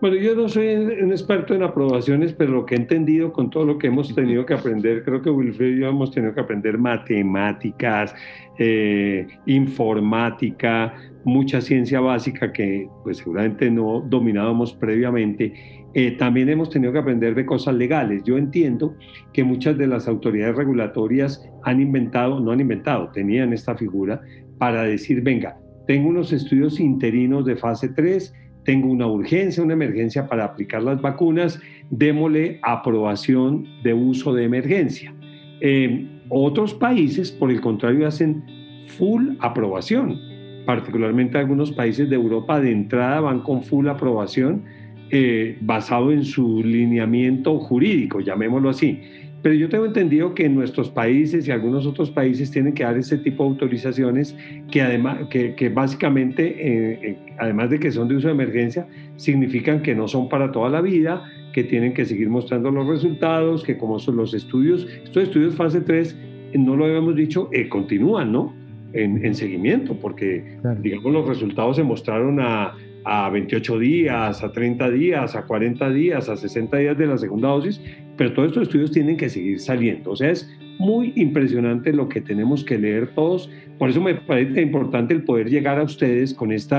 S3: Bueno, yo no soy un experto en aprobaciones, pero lo que he entendido con todo lo que hemos tenido que aprender, creo que Wilfred y yo hemos tenido que aprender matemáticas, eh, informática, mucha ciencia básica que pues seguramente no dominábamos previamente. Eh, también hemos tenido que aprender de cosas legales. Yo entiendo que muchas de las autoridades regulatorias han inventado, no han inventado, tenían esta figura para decir, venga, tengo unos estudios interinos de fase 3, tengo una urgencia, una emergencia para aplicar las vacunas, démosle aprobación de uso de emergencia. Eh, otros países, por el contrario, hacen full aprobación, particularmente algunos países de Europa de entrada van con full aprobación eh, basado en su lineamiento jurídico, llamémoslo así. Pero yo tengo entendido que en nuestros países y algunos otros países tienen que dar ese tipo de autorizaciones que, además, que, básicamente, eh, eh, además de que son de uso de emergencia, significan que no son para toda la vida, que tienen que seguir mostrando los resultados, que como son los estudios, estos estudios fase 3, no lo habíamos dicho, eh, continúan, ¿no? En, seguimiento, porque, digamos, los resultados se mostraron a a 28 días, a 30 días, a 40 días, a 60 días de la segunda dosis, pero todos estos estudios tienen que seguir saliendo. O sea, es muy impresionante lo que tenemos que leer todos. Por eso me parece importante el poder llegar a ustedes con este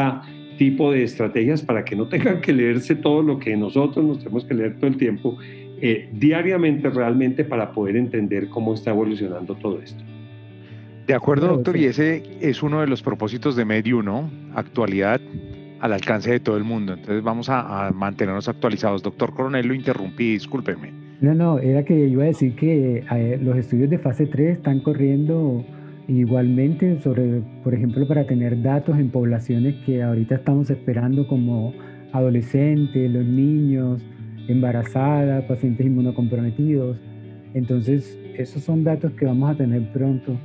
S3: tipo de estrategias para que no tengan que leerse todo lo que nosotros nos tenemos que leer todo el tiempo, eh, diariamente realmente para poder entender cómo está evolucionando todo esto.
S2: De acuerdo, doctor, y ese es uno de los propósitos de Medio, ¿no? Actualidad, al alcance de todo el mundo. Entonces vamos a, mantenernos actualizados. Doctor Coronel, lo interrumpí, discúlpeme.
S4: No, no, era que iba a decir que eh, los estudios de fase 3 están corriendo igualmente sobre, por ejemplo, para tener datos en poblaciones que ahorita estamos esperando como adolescentes, los niños, embarazadas, pacientes inmunocomprometidos. Entonces, esos son datos que vamos a tener pronto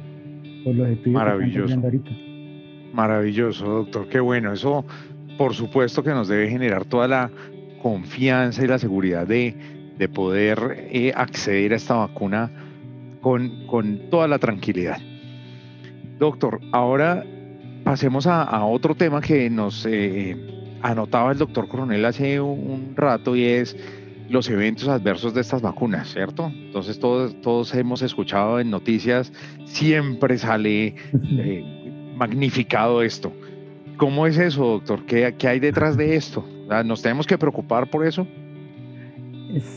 S4: por los estudios
S2: Maravilloso. que están ahorita. Maravilloso, doctor. Qué bueno. Eso por supuesto que nos debe generar toda la confianza y la seguridad de, poder eh, acceder a esta vacuna con, con, toda la tranquilidad. Doctor, ahora pasemos a, otro tema que nos eh, anotaba el doctor Coronel hace un, rato y es los eventos adversos de estas vacunas, ¿cierto? Entonces todos, todos hemos escuchado en noticias, siempre sale eh, magnificado esto. ¿Cómo es eso, doctor? ¿Qué, hay detrás de esto? ¿Nos tenemos que preocupar por eso?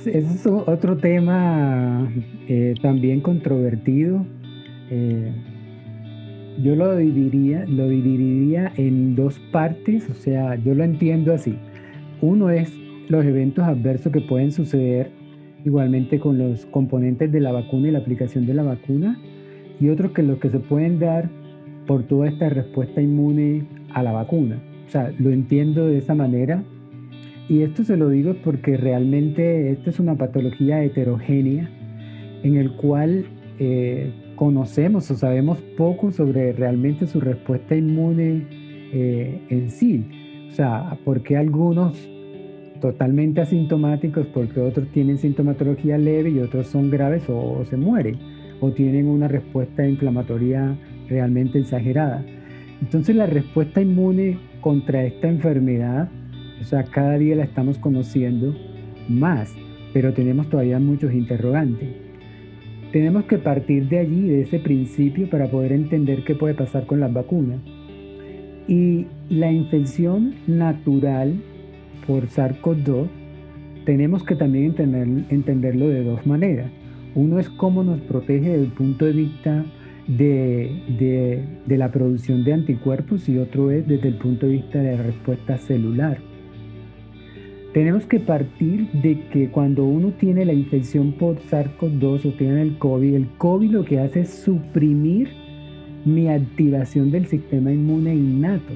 S4: Es otro tema eh, también controvertido. Eh, yo lo dividiría, lo dividiría en dos partes, o sea, yo lo entiendo así. Uno es los eventos adversos que pueden suceder igualmente con los componentes de la vacuna y la aplicación de la vacuna, y otro que los que se pueden dar por toda esta respuesta inmune a la vacuna. O sea, lo entiendo de esa manera. Y esto se lo digo porque realmente esta es una patología heterogénea en el cual eh, conocemos o sabemos poco sobre realmente su respuesta inmune eh, en sí. O sea, porque algunos totalmente asintomáticos, porque otros tienen sintomatología leve y otros son graves o se mueren, o tienen una respuesta inflamatoria realmente exagerada. Entonces la respuesta inmune contra esta enfermedad, o sea, cada día la estamos conociendo más, pero tenemos todavía muchos interrogantes. Tenemos que partir de allí, de ese principio, para poder entender qué puede pasar con las vacunas. Y la infección natural por SARS-CoV-2 tenemos que también entender, entenderlo de dos maneras. Uno es cómo nos protege desde el punto de vista de, la producción de anticuerpos y otro es desde el punto de vista de la respuesta celular. Tenemos que partir de que cuando uno tiene la infección por SARS-CoV-2 o tiene el COVID, el COVID lo que hace es suprimir mi activación del sistema inmune innato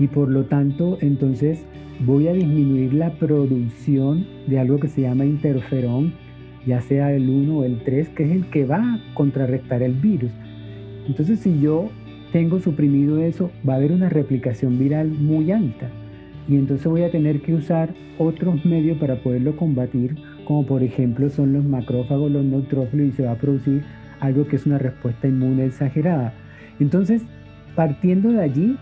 S4: y por lo tanto entonces voy a disminuir la producción de algo que se llama interferón, ya sea el 1 o el 3, que es el que va a contrarrestar el virus. Entonces, si yo tengo suprimido eso, va a haber una replicación viral muy alta. Y entonces voy a tener que usar otros medios para poderlo combatir, como por ejemplo son los macrófagos, los neutrófilos, y se va a producir algo que es una respuesta inmune exagerada. Entonces, partiendo de allí,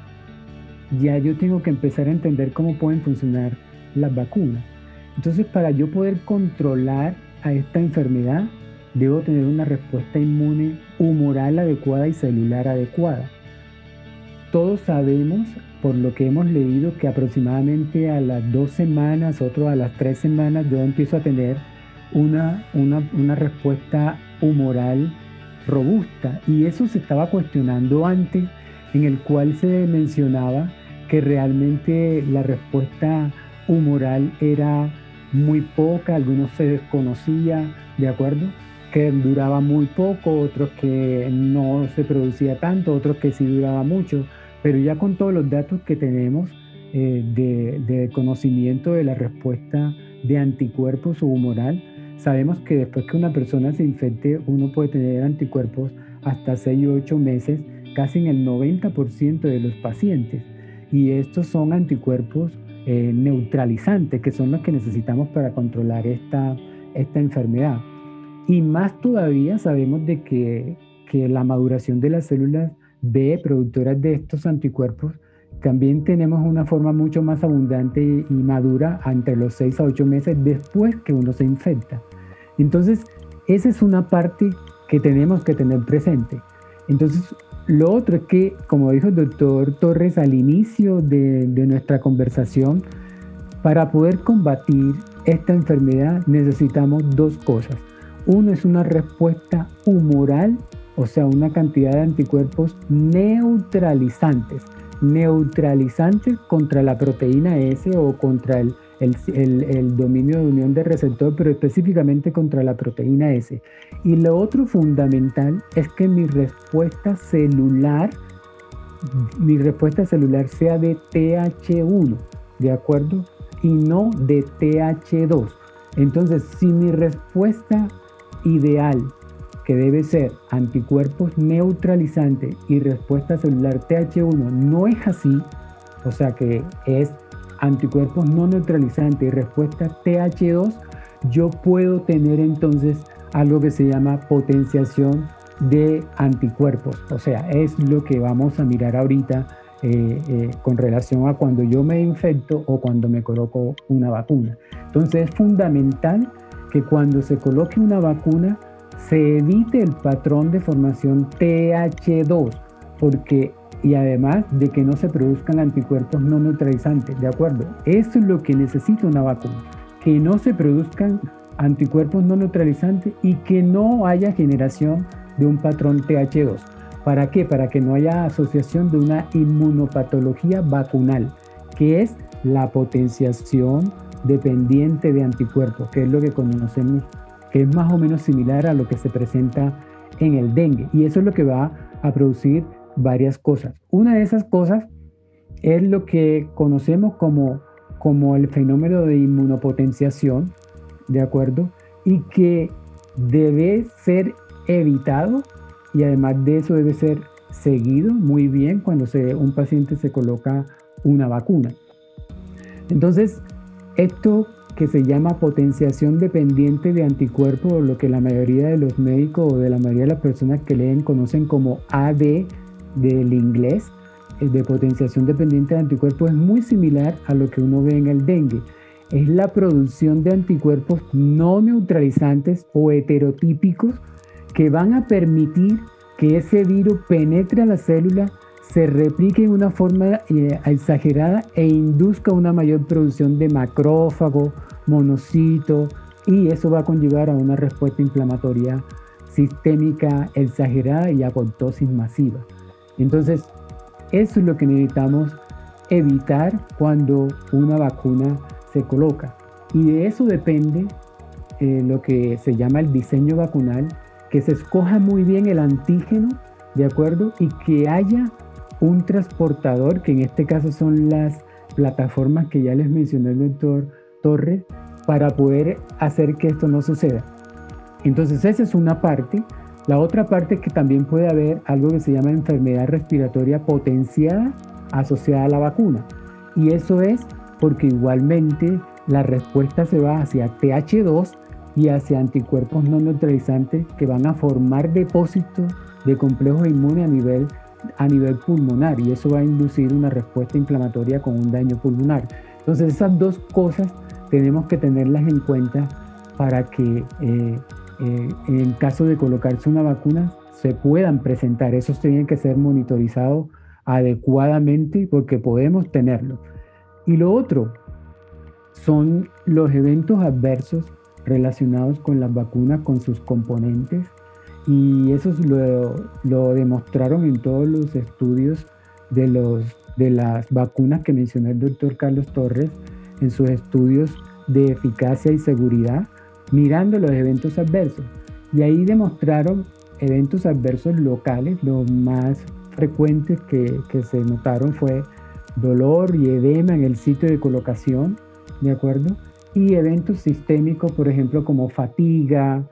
S4: ya yo tengo que empezar a entender cómo pueden funcionar las vacunas. Entonces, para yo poder controlar a esta enfermedad, debo tener una respuesta inmune humoral adecuada y celular adecuada. Todos sabemos, por lo que hemos leído, que aproximadamente a las dos semanas, otro a las tres semanas, yo empiezo a tener una, una, una respuesta humoral robusta. Y eso se estaba cuestionando antes, en el cual se mencionaba que realmente la respuesta humoral era muy poca, algunos se desconocía, ¿de acuerdo? Que duraba muy poco, otros que no se producía tanto, otros que sí duraba mucho, pero ya con todos los datos que tenemos eh, de, conocimiento de la respuesta de anticuerpos humoral, sabemos que después que una persona se infecte, uno puede tener anticuerpos hasta 6 o 8 meses, casi en el 90% de los pacientes. Y estos son anticuerpos eh, neutralizantes, que son los que necesitamos para controlar esta, esta enfermedad. Y más todavía sabemos de que, que la maduración de las células B productoras de estos anticuerpos también tenemos una forma mucho más abundante y madura entre los 6 a 8 meses después que uno se infecta. Entonces, esa es una parte que tenemos que tener presente. Entonces, lo otro es que, como dijo el doctor Torres al inicio de, nuestra conversación, para poder combatir esta enfermedad necesitamos dos cosas. Uno es una respuesta humoral, o sea, una cantidad de anticuerpos neutralizantes, neutralizantes contra la proteína S o contra el el, dominio de unión de receptor, pero específicamente contra la proteína S. Y lo otro fundamental es que mi respuesta celular, mi respuesta celular sea de TH1, ¿de acuerdo? Y no de TH2. Entonces, si mi respuesta ideal, que debe ser anticuerpos neutralizantes y respuesta celular TH1, no es así, o sea que es anticuerpos no neutralizantes y respuesta TH2, yo puedo tener entonces algo que se llama potenciación de anticuerpos. O sea, es lo que vamos a mirar ahorita eh, eh, con relación a cuando yo me infecto o cuando me coloco una vacuna. Entonces es fundamental que cuando se coloque una vacuna se evite el patrón de formación TH2, porque y además de que no se produzcan anticuerpos no neutralizantes, ¿de acuerdo? Eso es lo que necesita una vacuna, que no se produzcan anticuerpos no neutralizantes y que no haya generación de un patrón TH2. ¿Para qué? Para que no haya asociación de una inmunopatología vacunal, que es la potenciación dependiente de anticuerpos, que es lo que conocemos, que es más o menos similar a lo que se presenta en el dengue. Y eso es lo que va a producir varias cosas. Una de esas cosas es lo que conocemos como, como el fenómeno de inmunopotenciación, ¿de acuerdo? Y que debe ser evitado y además de eso debe ser seguido muy bien cuando se, un paciente se coloca una vacuna. Entonces, esto que se llama potenciación dependiente de anticuerpos, lo que la mayoría de los médicos o de la mayoría de las personas que leen conocen como AD del inglés de potenciación dependiente de anticuerpos es muy similar a lo que uno ve en el dengue. Es la producción de anticuerpos no neutralizantes o heterotípicos que van a permitir que ese virus penetre a la célula, se replique en una forma eh, exagerada e induzca una mayor producción de macrófago, monocito, y eso va a conllevar a una respuesta inflamatoria sistémica exagerada y apoptosis masiva. Entonces, eso es lo que necesitamos evitar cuando una vacuna se coloca. Y de eso depende eh, lo que se llama el diseño vacunal, que se escoja muy bien el antígeno, ¿de acuerdo? Y que haya un transportador, que en este caso son las plataformas que ya les mencionó el doctor Torres, para poder hacer que esto no suceda. Entonces esa es una parte La otra parte es que también puede haber algo que se llama enfermedad respiratoria potenciada asociada a la vacuna. Y eso es porque igualmente la respuesta se va hacia TH2 y hacia anticuerpos no neutralizantes que van a formar depósitos de complejos inmunes a nivel, a nivel pulmonar y eso va a inducir una respuesta inflamatoria con un daño pulmonar. Entonces esas dos cosas tenemos que tenerlas en cuenta para que eh, eh, en caso de colocarse una vacuna se puedan presentar. Esos tienen que ser monitorizados adecuadamente porque podemos tenerlo. Y lo otro son los eventos adversos relacionados con las vacunas, con sus componentes. Y eso lo, lo demostraron en todos los estudios de, los, de las vacunas que mencionó el doctor Carlos Torres, en sus estudios de eficacia y seguridad mirando los eventos adversos. Y ahí demostraron eventos adversos locales, los más frecuentes que, que, se notaron fue dolor y edema en el sitio de colocación, ¿de acuerdo? Y eventos sistémicos, por ejemplo, como fatiga,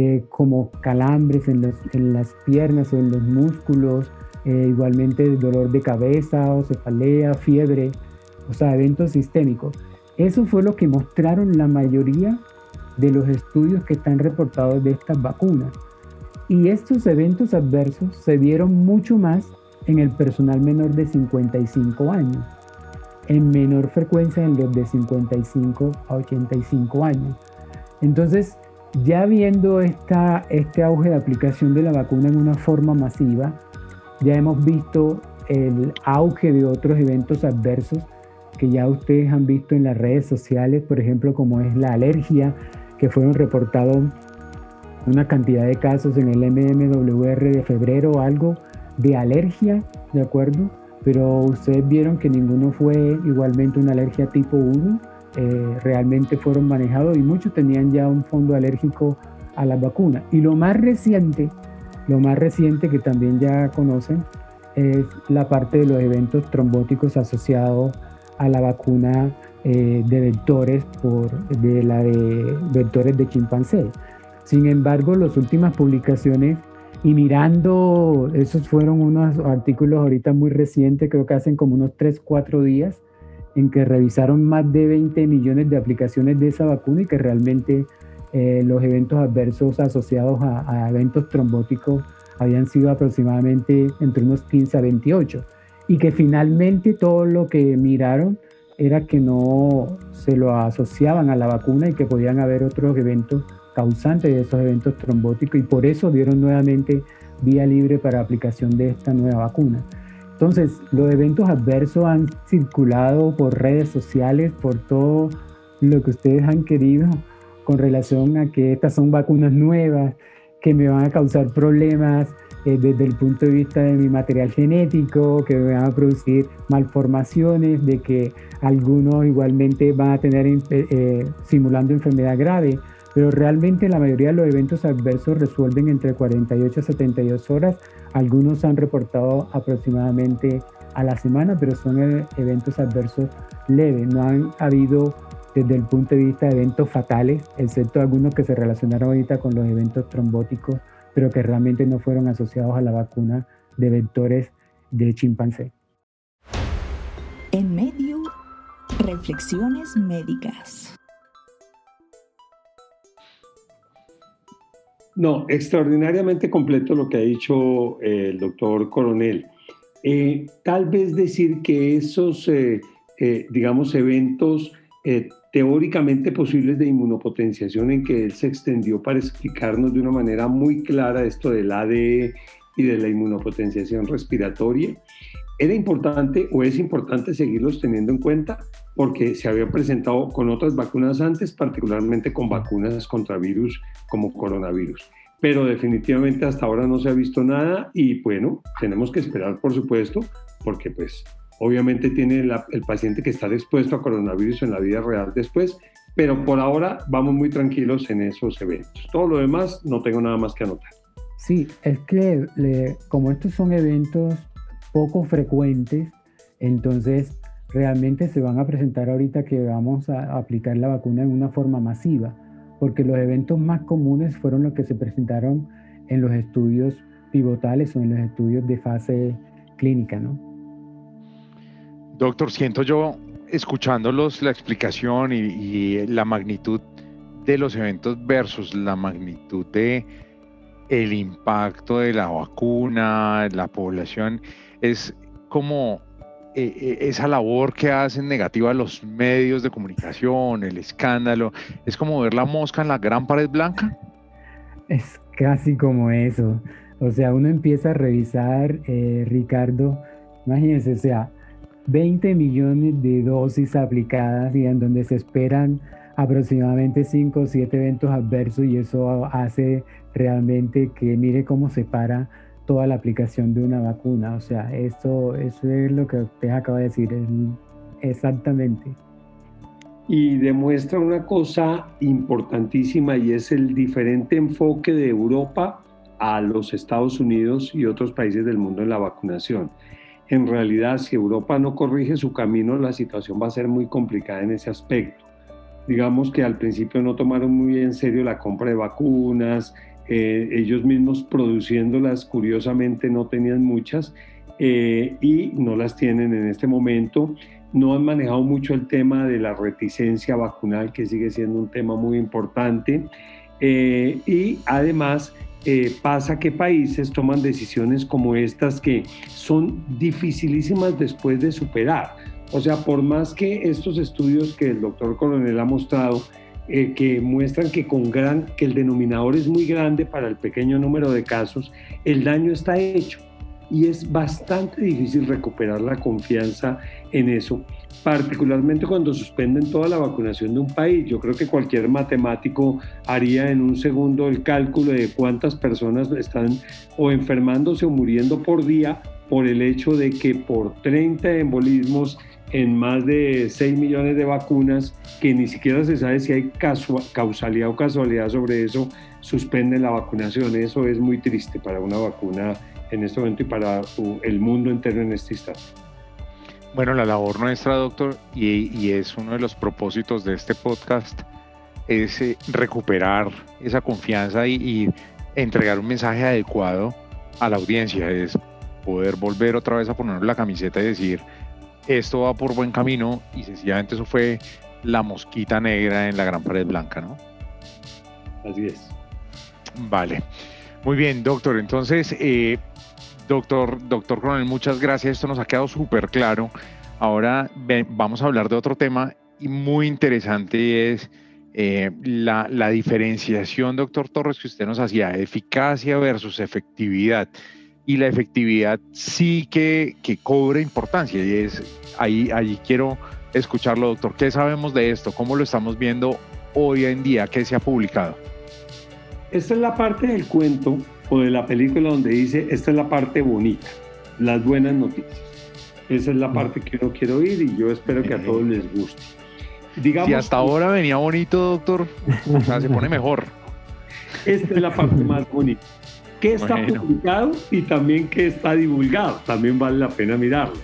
S4: eh, como calambres en, en, las piernas o en los músculos, eh, igualmente dolor de cabeza o cefalea, fiebre, o sea, eventos sistémicos. Eso fue lo que mostraron la mayoría de los estudios que están reportados de estas vacunas. Y estos eventos adversos se vieron mucho más en el personal menor de 55 años, en menor frecuencia en los de 55 a 85 años. Entonces, ya viendo este auge de aplicación de la vacuna en una forma masiva, ya hemos visto el auge de otros eventos adversos que ya ustedes han visto en las redes sociales, por ejemplo, como es la alergia, que fueron reportados una cantidad de casos en el MMWR de febrero algo de alergia, ¿de acuerdo? Pero ustedes vieron que ninguno fue igualmente una alergia tipo 1, eh, realmente fueron manejados y muchos tenían ya un fondo alérgico a las vacunas. Y lo más reciente, lo más reciente que también ya conocen, es la parte de los eventos trombóticos asociados a la vacuna eh, de vectores por, de la de vectores de chimpancé. Sin embargo, las últimas publicaciones y mirando, esos fueron unos artículos ahorita muy recientes, creo que hacen como unos 3, 4 días, en que revisaron más de 20 millones de aplicaciones de esa vacuna y que realmente eh, los eventos adversos asociados a, a, eventos trombóticos habían sido aproximadamente entre unos 15 a 28 y que finalmente todo lo que miraron era que no se lo asociaban a la vacuna y que podían haber otros eventos causantes de esos eventos trombóticos y por eso dieron nuevamente vía libre para aplicación de esta nueva vacuna. Entonces, los eventos adversos han circulado por redes sociales, por todo lo que ustedes han querido con relación a que estas son vacunas nuevas, que me van a causar problemas, eh, desde el punto de vista de mi material genético, que van a producir malformaciones, de que algunos igualmente van a tener eh, eh, simulando enfermedad grave, pero realmente la mayoría de los eventos adversos resuelven entre 48 a 72 horas. Algunos han reportado aproximadamente a la semana, pero son eventos adversos leves. No han habido desde el punto de vista de eventos fatales, excepto algunos que se relacionaron ahorita con los eventos trombóticos pero que realmente no fueron asociados a la vacuna de vectores de chimpancé.
S1: En medio, reflexiones médicas.
S3: No, extraordinariamente completo lo que ha dicho eh, el doctor Coronel. Eh, tal vez decir que esos, eh, digamos, eventos teóricamente posibles de inmunopotenciación en que él se extendió para explicarnos de una manera muy clara esto del ADE y de la inmunopotenciación respiratoria. Era importante o es importante seguirlos teniendo en cuenta porque se había presentado con otras vacunas antes, particularmente con vacunas contra virus como coronavirus. Pero definitivamente hasta ahora no se ha visto nada y bueno, tenemos que esperar por supuesto porque pues Obviamente tiene el paciente que está expuesto a coronavirus en la vida real después, pero por ahora vamos muy tranquilos en esos eventos. Todo lo demás no tengo nada más que anotar.
S4: Sí, es que como estos son eventos poco frecuentes, entonces realmente se van a presentar ahorita que vamos a aplicar la vacuna en una forma masiva, porque los eventos más comunes fueron los que se presentaron en los estudios pivotales o en los estudios de fase clínica, ¿no?
S2: Doctor, siento yo, escuchándolos la explicación y, la magnitud de los eventos versus la magnitud de el impacto de la vacuna, la población, es como eh, eh, esa labor que hacen negativa los medios de comunicación, el escándalo, es como ver la mosca en la gran pared blanca.
S4: Es casi como eso. O sea, uno empieza a revisar, eh, Ricardo, imagínense, o sea, 20 millones de dosis aplicadas y en donde se esperan aproximadamente 5 o 7 eventos adversos y eso hace realmente que mire cómo se para toda la aplicación de una vacuna. O sea, eso, eso es lo que usted acaba de decir, exactamente.
S3: Y demuestra una cosa importantísima y es el diferente enfoque de Europa a los Estados Unidos y otros países del mundo en la vacunación. En realidad, si Europa no corrige su camino, la situación va a ser muy complicada en ese aspecto. Digamos que al principio no tomaron muy en serio la compra de vacunas, eh, ellos mismos produciéndolas, curiosamente no tenían muchas eh, y no las tienen en este momento. No han manejado mucho el tema de la reticencia vacunal, que sigue siendo un tema muy importante. Eh, y además pasa que países toman decisiones como estas que son dificilísimas después de superar. O sea, por más que estos estudios que el doctor Coronel ha mostrado, eh, que muestran que, con gran, que el denominador es muy grande para el pequeño número de casos, el daño está hecho y es bastante difícil recuperar la confianza en eso, particularmente cuando suspenden toda la vacunación de un país. Yo creo que cualquier matemático haría en un segundo el cálculo de cuántas personas están o enfermándose o muriendo por día por el hecho de que por 30 embolismos en más de 6 millones de vacunas, que ni siquiera se sabe si hay causalidad o casualidad sobre eso, suspenden la vacunación. Eso es muy triste para una vacuna en este momento y para el mundo entero en este instante.
S2: Bueno, la labor nuestra, doctor, y, es uno de los propósitos de este podcast, es eh, recuperar esa confianza y, entregar un mensaje adecuado a la audiencia, es poder volver otra vez a ponernos la camiseta y decir, esto va por buen camino y sencillamente eso fue la mosquita negra en la gran pared blanca, ¿no?
S3: Así es.
S2: Vale. Muy bien, doctor. Entonces, eh, Doctor, doctor Coronel, muchas gracias. Esto nos ha quedado súper claro. Ahora vamos a hablar de otro tema y muy interesante es eh, la, diferenciación, doctor Torres, que usted nos hacía, eficacia versus efectividad. Y la efectividad sí que, que cobra importancia y es ahí, allí quiero escucharlo, doctor. ¿Qué sabemos de esto? ¿Cómo lo estamos viendo hoy en día? ¿Qué se ha publicado?
S3: Esta es la parte del cuento o de la película donde dice, esta es la parte bonita, las buenas noticias. Esa es la mm. parte que uno quiere oír y yo espero que a todos les guste.
S2: Digamos si hasta ahora venía bonito, doctor, o sea, se pone mejor.
S3: Esta es la parte más bonita. ¿Qué está publicado y también qué está divulgado? También vale la pena mirarlo.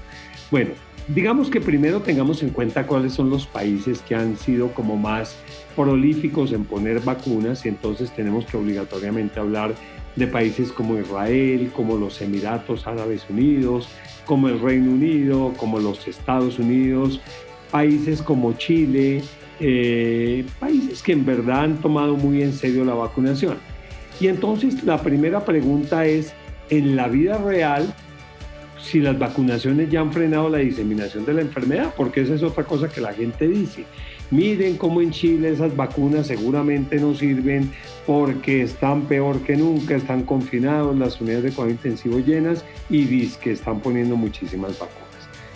S3: Bueno, digamos que primero tengamos en cuenta cuáles son los países que han sido como más prolíficos en poner vacunas y entonces tenemos que obligatoriamente hablar de países como Israel, como los Emiratos Árabes Unidos, como el Reino Unido, como los Estados Unidos, países como Chile, eh, países que en verdad han tomado muy en serio la vacunación. Y entonces la primera pregunta es, en la vida real, si las vacunaciones ya han frenado la diseminación de la enfermedad, porque esa es otra cosa que la gente dice. Miren cómo en Chile esas vacunas seguramente no sirven porque están peor que nunca, están confinados, las unidades de cuidado intensivo llenas y dice que están poniendo muchísimas vacunas.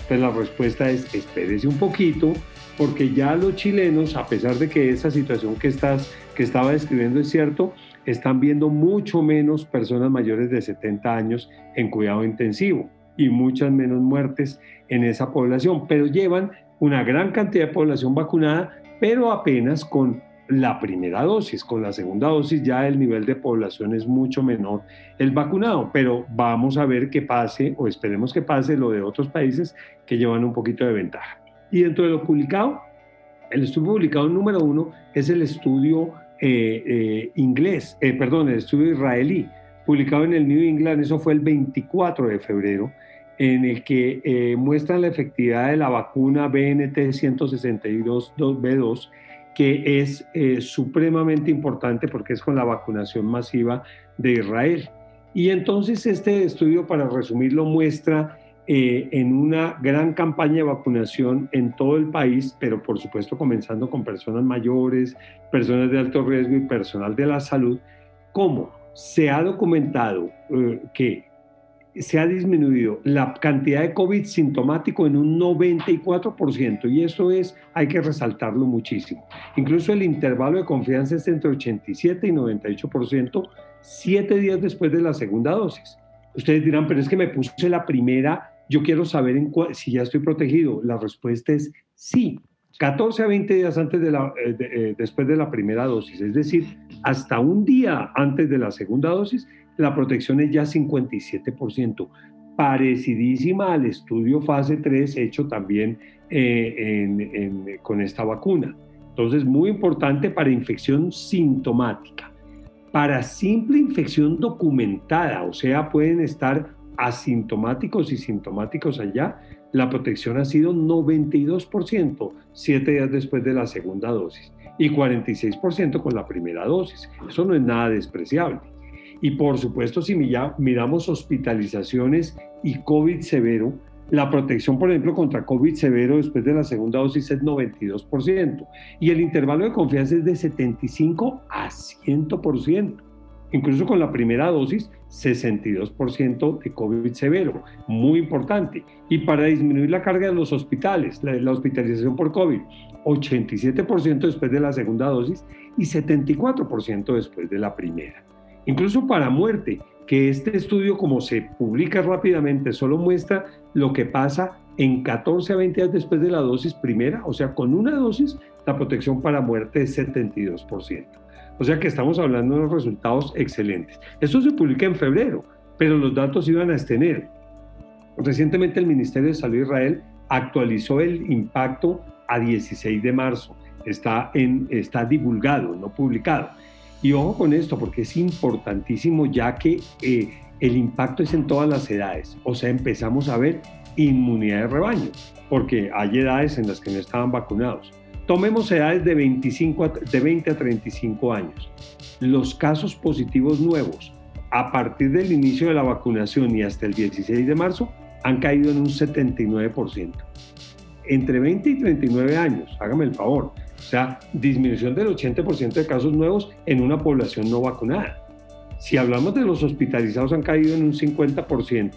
S3: Entonces la respuesta es espérese un poquito porque ya los chilenos, a pesar de que esa situación que, estás, que estaba describiendo es cierto, están viendo mucho menos personas mayores de 70 años en cuidado intensivo y muchas menos muertes en esa población, pero llevan una gran cantidad de población vacunada, pero apenas con la primera dosis. Con la segunda dosis ya el nivel de población es mucho menor el vacunado, pero vamos a ver qué pase o esperemos que pase lo de otros países que llevan un poquito de ventaja. Y dentro de lo publicado, el estudio publicado número uno es el estudio eh, eh, inglés, eh, perdón, el estudio israelí publicado en el New England, eso fue el 24 de febrero, en el que eh, la efectividad de la vacuna BNT 162B2, que es supremamente importante porque es con la vacunación masiva de Israel. Y entonces este estudio, para resumirlo, muestra eh, en una gran campaña de vacunación en todo el país, pero por supuesto comenzando con personas mayores, personas de alto riesgo y personal de la salud, cómo se ha documentado eh, que se ha disminuido la cantidad de COVID sintomático en un 94% y eso es, hay que resaltarlo muchísimo. Incluso el intervalo de confianza es entre 87 y 98%, siete días después de la segunda dosis. Ustedes dirán, pero es que me puse la primera, yo quiero saber en si ya estoy protegido. La respuesta es sí. 14 a 20 días antes de la, eh, eh, después de la primera dosis, es decir, hasta un día antes de la segunda dosis, la protección es ya 57%, parecidísima al estudio fase 3 hecho también eh, con esta vacuna. Entonces, muy importante para infección sintomática. Para simple infección documentada, o sea, pueden estar asintomáticos y sintomáticos allá, la protección ha sido 92%, siete días después de la segunda dosis, y 46% con la primera dosis. Eso no es nada despreciable. Y por supuesto, si miramos hospitalizaciones y COVID severo, la protección, por ejemplo, contra COVID severo después de la segunda dosis es 92%. Y el intervalo de confianza es de 75 a 100%. Incluso con la primera dosis, 62% de COVID severo. Muy importante. Y para disminuir la carga de los hospitales, la, hospitalización por COVID, 87% después de la segunda dosis y 74% después de la primera incluso para muerte, que este estudio, como se publica rápidamente, solo muestra lo que pasa en 14 a 20 días después de la dosis primera, o sea, con una dosis, la protección para muerte es 72%. O sea que estamos hablando de unos resultados excelentes. Esto se publica en febrero, pero los datos iban a extender. Recientemente el Ministerio de Salud de Israel actualizó el impacto a 16 de marzo. Está, en, está divulgado, no publicado. Y ojo con esto, porque es importantísimo ya que eh, el impacto es en todas las edades. O sea, empezamos a ver inmunidad de rebaño, porque hay edades en las que no estaban vacunados. Tomemos edades de, 25 de 20 a 35 años. Los casos positivos nuevos a partir del inicio de la vacunación y hasta el 16 de marzo han caído en un 79%. Entre 20 y 39 años, hágame el favor, o sea, disminución del 80% de casos nuevos en una población no vacunada. Si hablamos de los hospitalizados han caído en un 50%.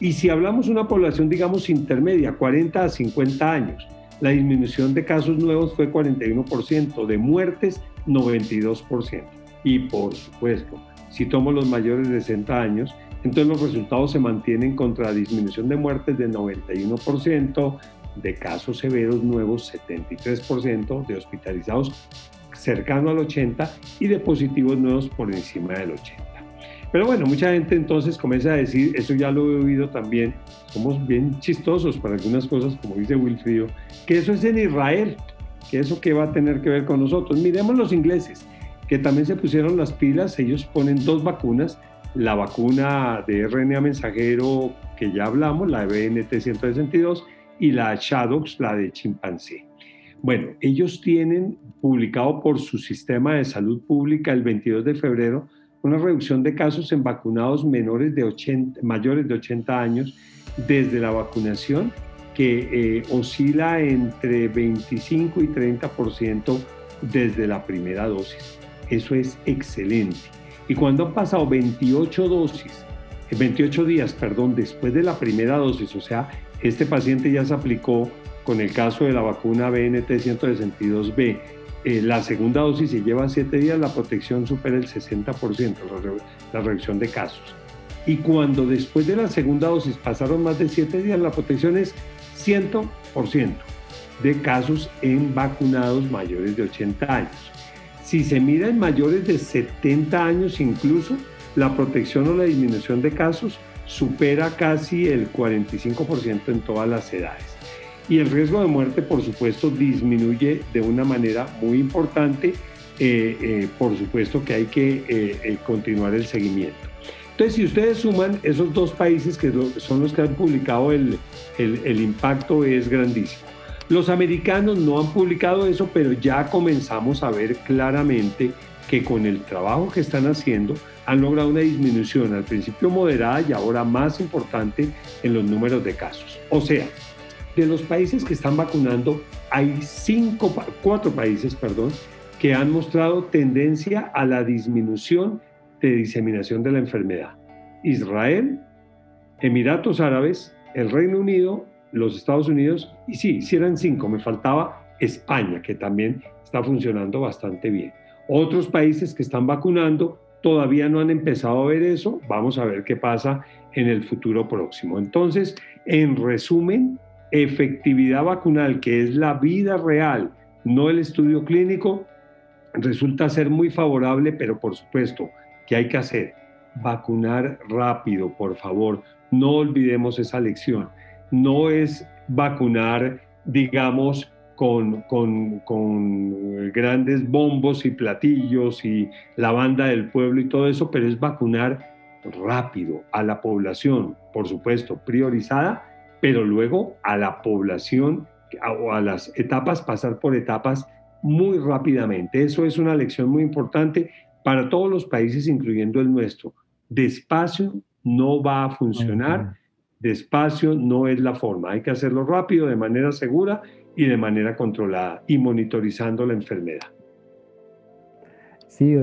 S3: Y si hablamos de una población, digamos, intermedia, 40 a 50 años, la disminución de casos nuevos fue 41%, de muertes 92%. Y por supuesto, si tomo los mayores de 60 años, entonces los resultados se mantienen contra la disminución de muertes de 91%, de casos severos nuevos 73%, de hospitalizados cercano al 80% y de positivos nuevos por encima del 80%. Pero bueno, mucha gente entonces comienza a decir, eso ya lo he oído también, somos bien chistosos para algunas cosas, como dice Wilfrido, que eso es en Israel, que eso que va a tener que ver con nosotros. Miremos los ingleses, que también se pusieron las pilas, ellos ponen dos vacunas, la vacuna de RNA mensajero que ya hablamos, la de BNT 162, y la Shadows, la de chimpancé. Bueno, ellos tienen publicado por su sistema de salud pública el 22 de febrero una reducción de casos en vacunados menores de 80, mayores de 80 años desde la vacunación que eh, oscila entre 25 y 30% desde la primera dosis. Eso es excelente. Y cuando han pasado 28 dosis, 28 eh, días, perdón, después de la primera dosis, o sea, este paciente ya se aplicó con el caso de la vacuna BNT 162B. Eh, la segunda dosis se lleva 7 días, la protección supera el 60%, la, reducción de casos. Y cuando después de la segunda dosis pasaron más de 7 días, la protección es 100% de casos en vacunados mayores de 80 años. Si se mira en mayores de 70 años incluso, la protección o la disminución de casos supera casi el 45% en todas las edades. Y el riesgo de muerte, por supuesto, disminuye de una manera muy importante por supuesto que hay que continuar el seguimiento. Entonces, si ustedes suman esos dos países que son los que han publicado el, el, impacto es grandísimo. Los americanos no han publicado eso, pero ya comenzamos a ver claramente que con el trabajo que están haciendo han logrado una disminución al principio moderada y ahora más importante en los números de casos. O sea, de los países que están vacunando, hay cinco, cuatro países, perdón, que han mostrado tendencia a la disminución de diseminación de la enfermedad. Israel, Emiratos Árabes, el Reino Unido, los Estados Unidos, y sí, si eran cinco, me faltaba España, que también está funcionando bastante bien. Otros países que están vacunando todavía no han empezado a ver eso, vamos a ver qué pasa en el futuro próximo. Entonces, en resumen, efectividad vacunal, que es la vida real, no el estudio clínico, resulta ser muy favorable, pero por supuesto, ¿Qué hay que hacer? Vacunar rápido, por favor. No olvidemos esa lección. No es vacunar, digamos, con, con, con, grandes bombos y platillos y la banda del pueblo y todo eso, pero es vacunar rápido a la población, por supuesto, priorizada, pero luego a la población o a las etapas, pasar por etapas muy rápidamente. Eso es una lección muy importante para todos los países, incluyendo el nuestro. Despacio no va a funcionar, despacio no es la forma. Hay que hacerlo rápido, de manera segura y de manera controlada y monitorizando la enfermedad.
S4: Sí,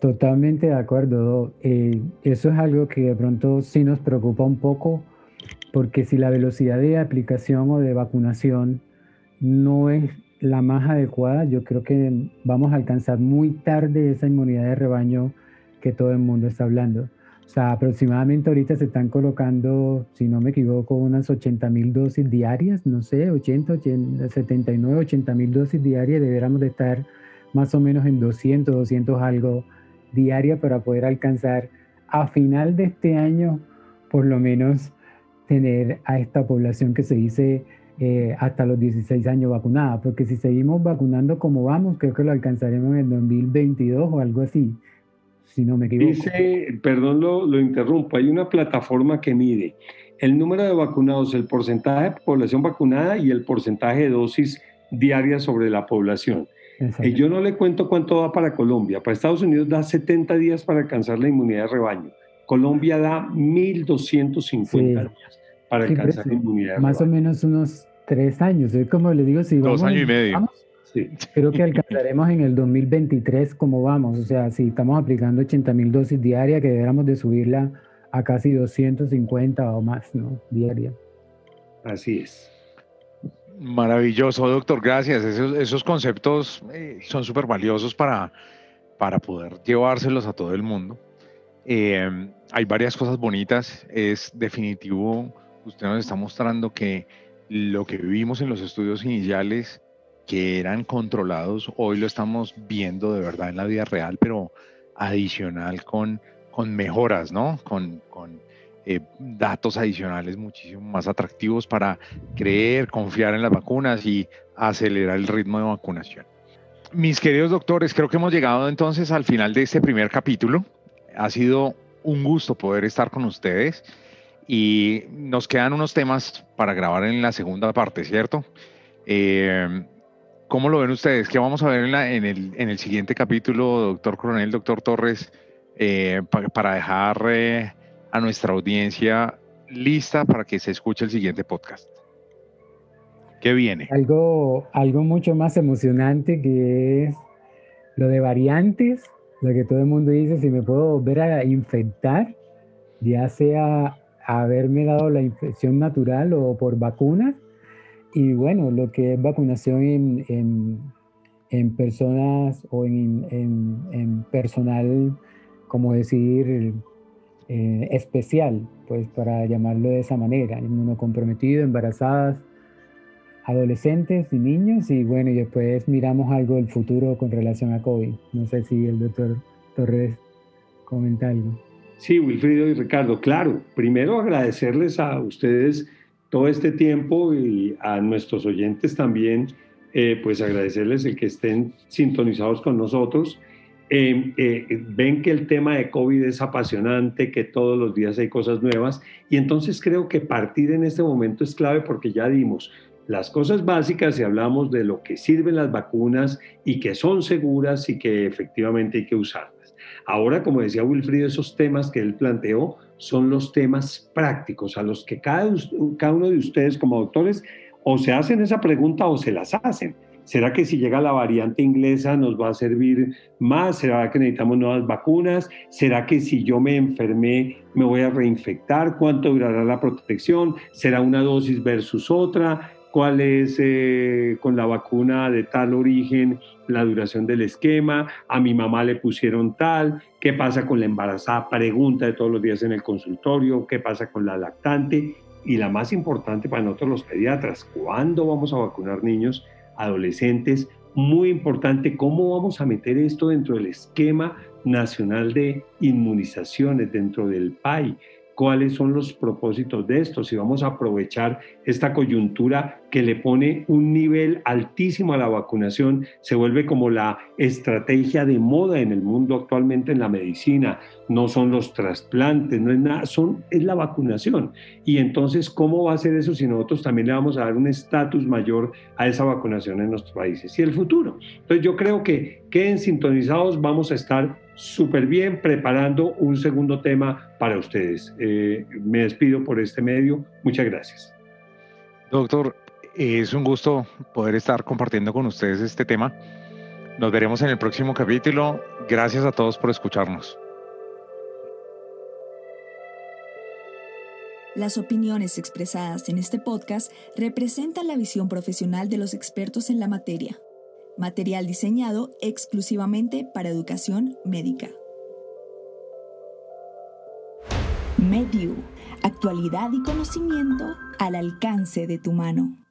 S4: totalmente de acuerdo. Eh, eso es algo que de pronto sí nos preocupa un poco, porque si la velocidad de aplicación o de vacunación no es la más adecuada, yo creo que vamos a alcanzar muy tarde esa inmunidad de rebaño que todo el mundo está hablando. O sea, aproximadamente ahorita se están colocando, si no me equivoco, unas 80 mil dosis diarias, no sé, 80, 79, 80 mil dosis diarias, deberíamos de estar más o menos en 200, 200 algo diaria para poder alcanzar a final de este año, por lo menos, tener a esta población que se dice eh, hasta los 16 años vacunada, porque si seguimos vacunando como vamos, creo que lo alcanzaremos en el 2022 o algo así, si no me equivoco.
S3: Dice, perdón, lo, lo interrumpo, hay una plataforma que mide el número de vacunados, el porcentaje de población vacunada y el porcentaje de dosis diarias sobre la población. Y eh, yo no le cuento cuánto da para Colombia. Para Estados Unidos da 70 días para alcanzar la inmunidad de rebaño. Colombia da 1.250 días para alcanzar la inmunidad.
S4: Más o menos unos tres años. Es como le digo, si
S2: vamos. Dos años y medio.
S4: Creo que alcanzaremos en el 2023 como vamos. O sea, si estamos aplicando 80 mil dosis diarias, que deberíamos de subirla a casi 250 o más, ¿no? Diaria.
S3: Así es.
S2: Maravilloso, doctor. Gracias. Esos, conceptos eh, son súper valiosos para, para poder llevárselos a todo el mundo. Eh, hay varias cosas bonitas. Es definitivo usted nos está mostrando que lo que vivimos en los estudios iniciales, que eran controlados, hoy lo estamos viendo de verdad en la vida real, pero adicional con, con mejoras, ¿no? Con, con eh, datos adicionales muchísimo más atractivos para creer, confiar en las vacunas y acelerar el ritmo de vacunación. Mis queridos doctores, creo que hemos llegado entonces al final de este primer capítulo. Ha sido un gusto poder estar con ustedes. Y nos quedan unos temas para grabar en la segunda parte, ¿cierto? Eh, ¿Cómo lo ven ustedes? ¿Qué vamos a ver en, el, siguiente capítulo, doctor Coronel, doctor Torres, eh, para dejar eh, a nuestra audiencia lista para que se escuche el siguiente podcast? ¿Qué viene?
S4: Algo, algo mucho más emocionante que es lo de variantes, lo que todo el mundo dice, si me puedo volver a infectar, ya sea haberme dado la infección natural o por vacunas. Y bueno, lo que es vacunación en, en, personas o en, en, personal, como decir, eh, especial, pues para llamarlo de esa manera, inmunocomprometido, embarazadas, adolescentes y niños. Y bueno, y después miramos algo del futuro con relación a COVID. No sé si el doctor Torres comenta algo.
S3: Sí, Wilfrido y Ricardo, claro. Primero agradecerles a ustedes todo este tiempo y a nuestros oyentes también eh, pues agradecerles el que estén sintonizados con nosotros. Em, eh, ven que el tema de COVID es apasionante, que todos los días hay cosas nuevas y entonces creo que partir en este momento es clave porque ya dimos las cosas básicas y hablamos de lo que sirven las vacunas y que son seguras y que efectivamente hay que usarlas. Ahora, como decía Wilfrido, esos temas que él planteó son los temas prácticos a los que cada, uno de ustedes como doctores o se hacen esa pregunta o se las hacen. ¿Será que si llega la variante inglesa nos va a servir más? ¿Será que necesitamos nuevas vacunas? ¿Será que si yo me enfermé me voy a reinfectar? ¿Cuánto durará la protección? ¿Será una dosis versus otra? ¿Cuál es eh, con la vacuna de tal origen la duración del esquema? ¿A mi mamá le pusieron tal? ¿Qué pasa con la embarazada? Pregunta de todos los días en el consultorio. ¿Qué pasa con la lactante? Y la más importante para nosotros los pediatras, ¿cuándo vamos a vacunar niños, adolescentes? Muy importante, ¿cómo vamos a meter esto dentro del esquema nacional de inmunizaciones, dentro del PAI? Cuáles son los propósitos de esto, si vamos a aprovechar esta coyuntura que le pone un nivel altísimo a la vacunación, se vuelve como la estrategia de moda en el mundo actualmente en la medicina, no son los trasplantes, no es nada, son, es la vacunación. Y entonces, ¿cómo va a ser eso si nosotros también le vamos a dar un estatus mayor a esa vacunación en nuestros países? Y el futuro. Entonces yo creo que queden sintonizados, vamos a estar súper bien preparando un segundo tema para ustedes. Eh, me despido por este medio. Muchas gracias.
S2: Doctor, es un gusto poder estar compartiendo con ustedes este tema. Nos veremos en el próximo capítulo. Gracias a todos por escucharnos.
S1: Las opiniones expresadas en este podcast representan la visión profesional de los expertos en la materia material diseñado exclusivamente para educación médica. Medu, actualidad y conocimiento al alcance de tu mano.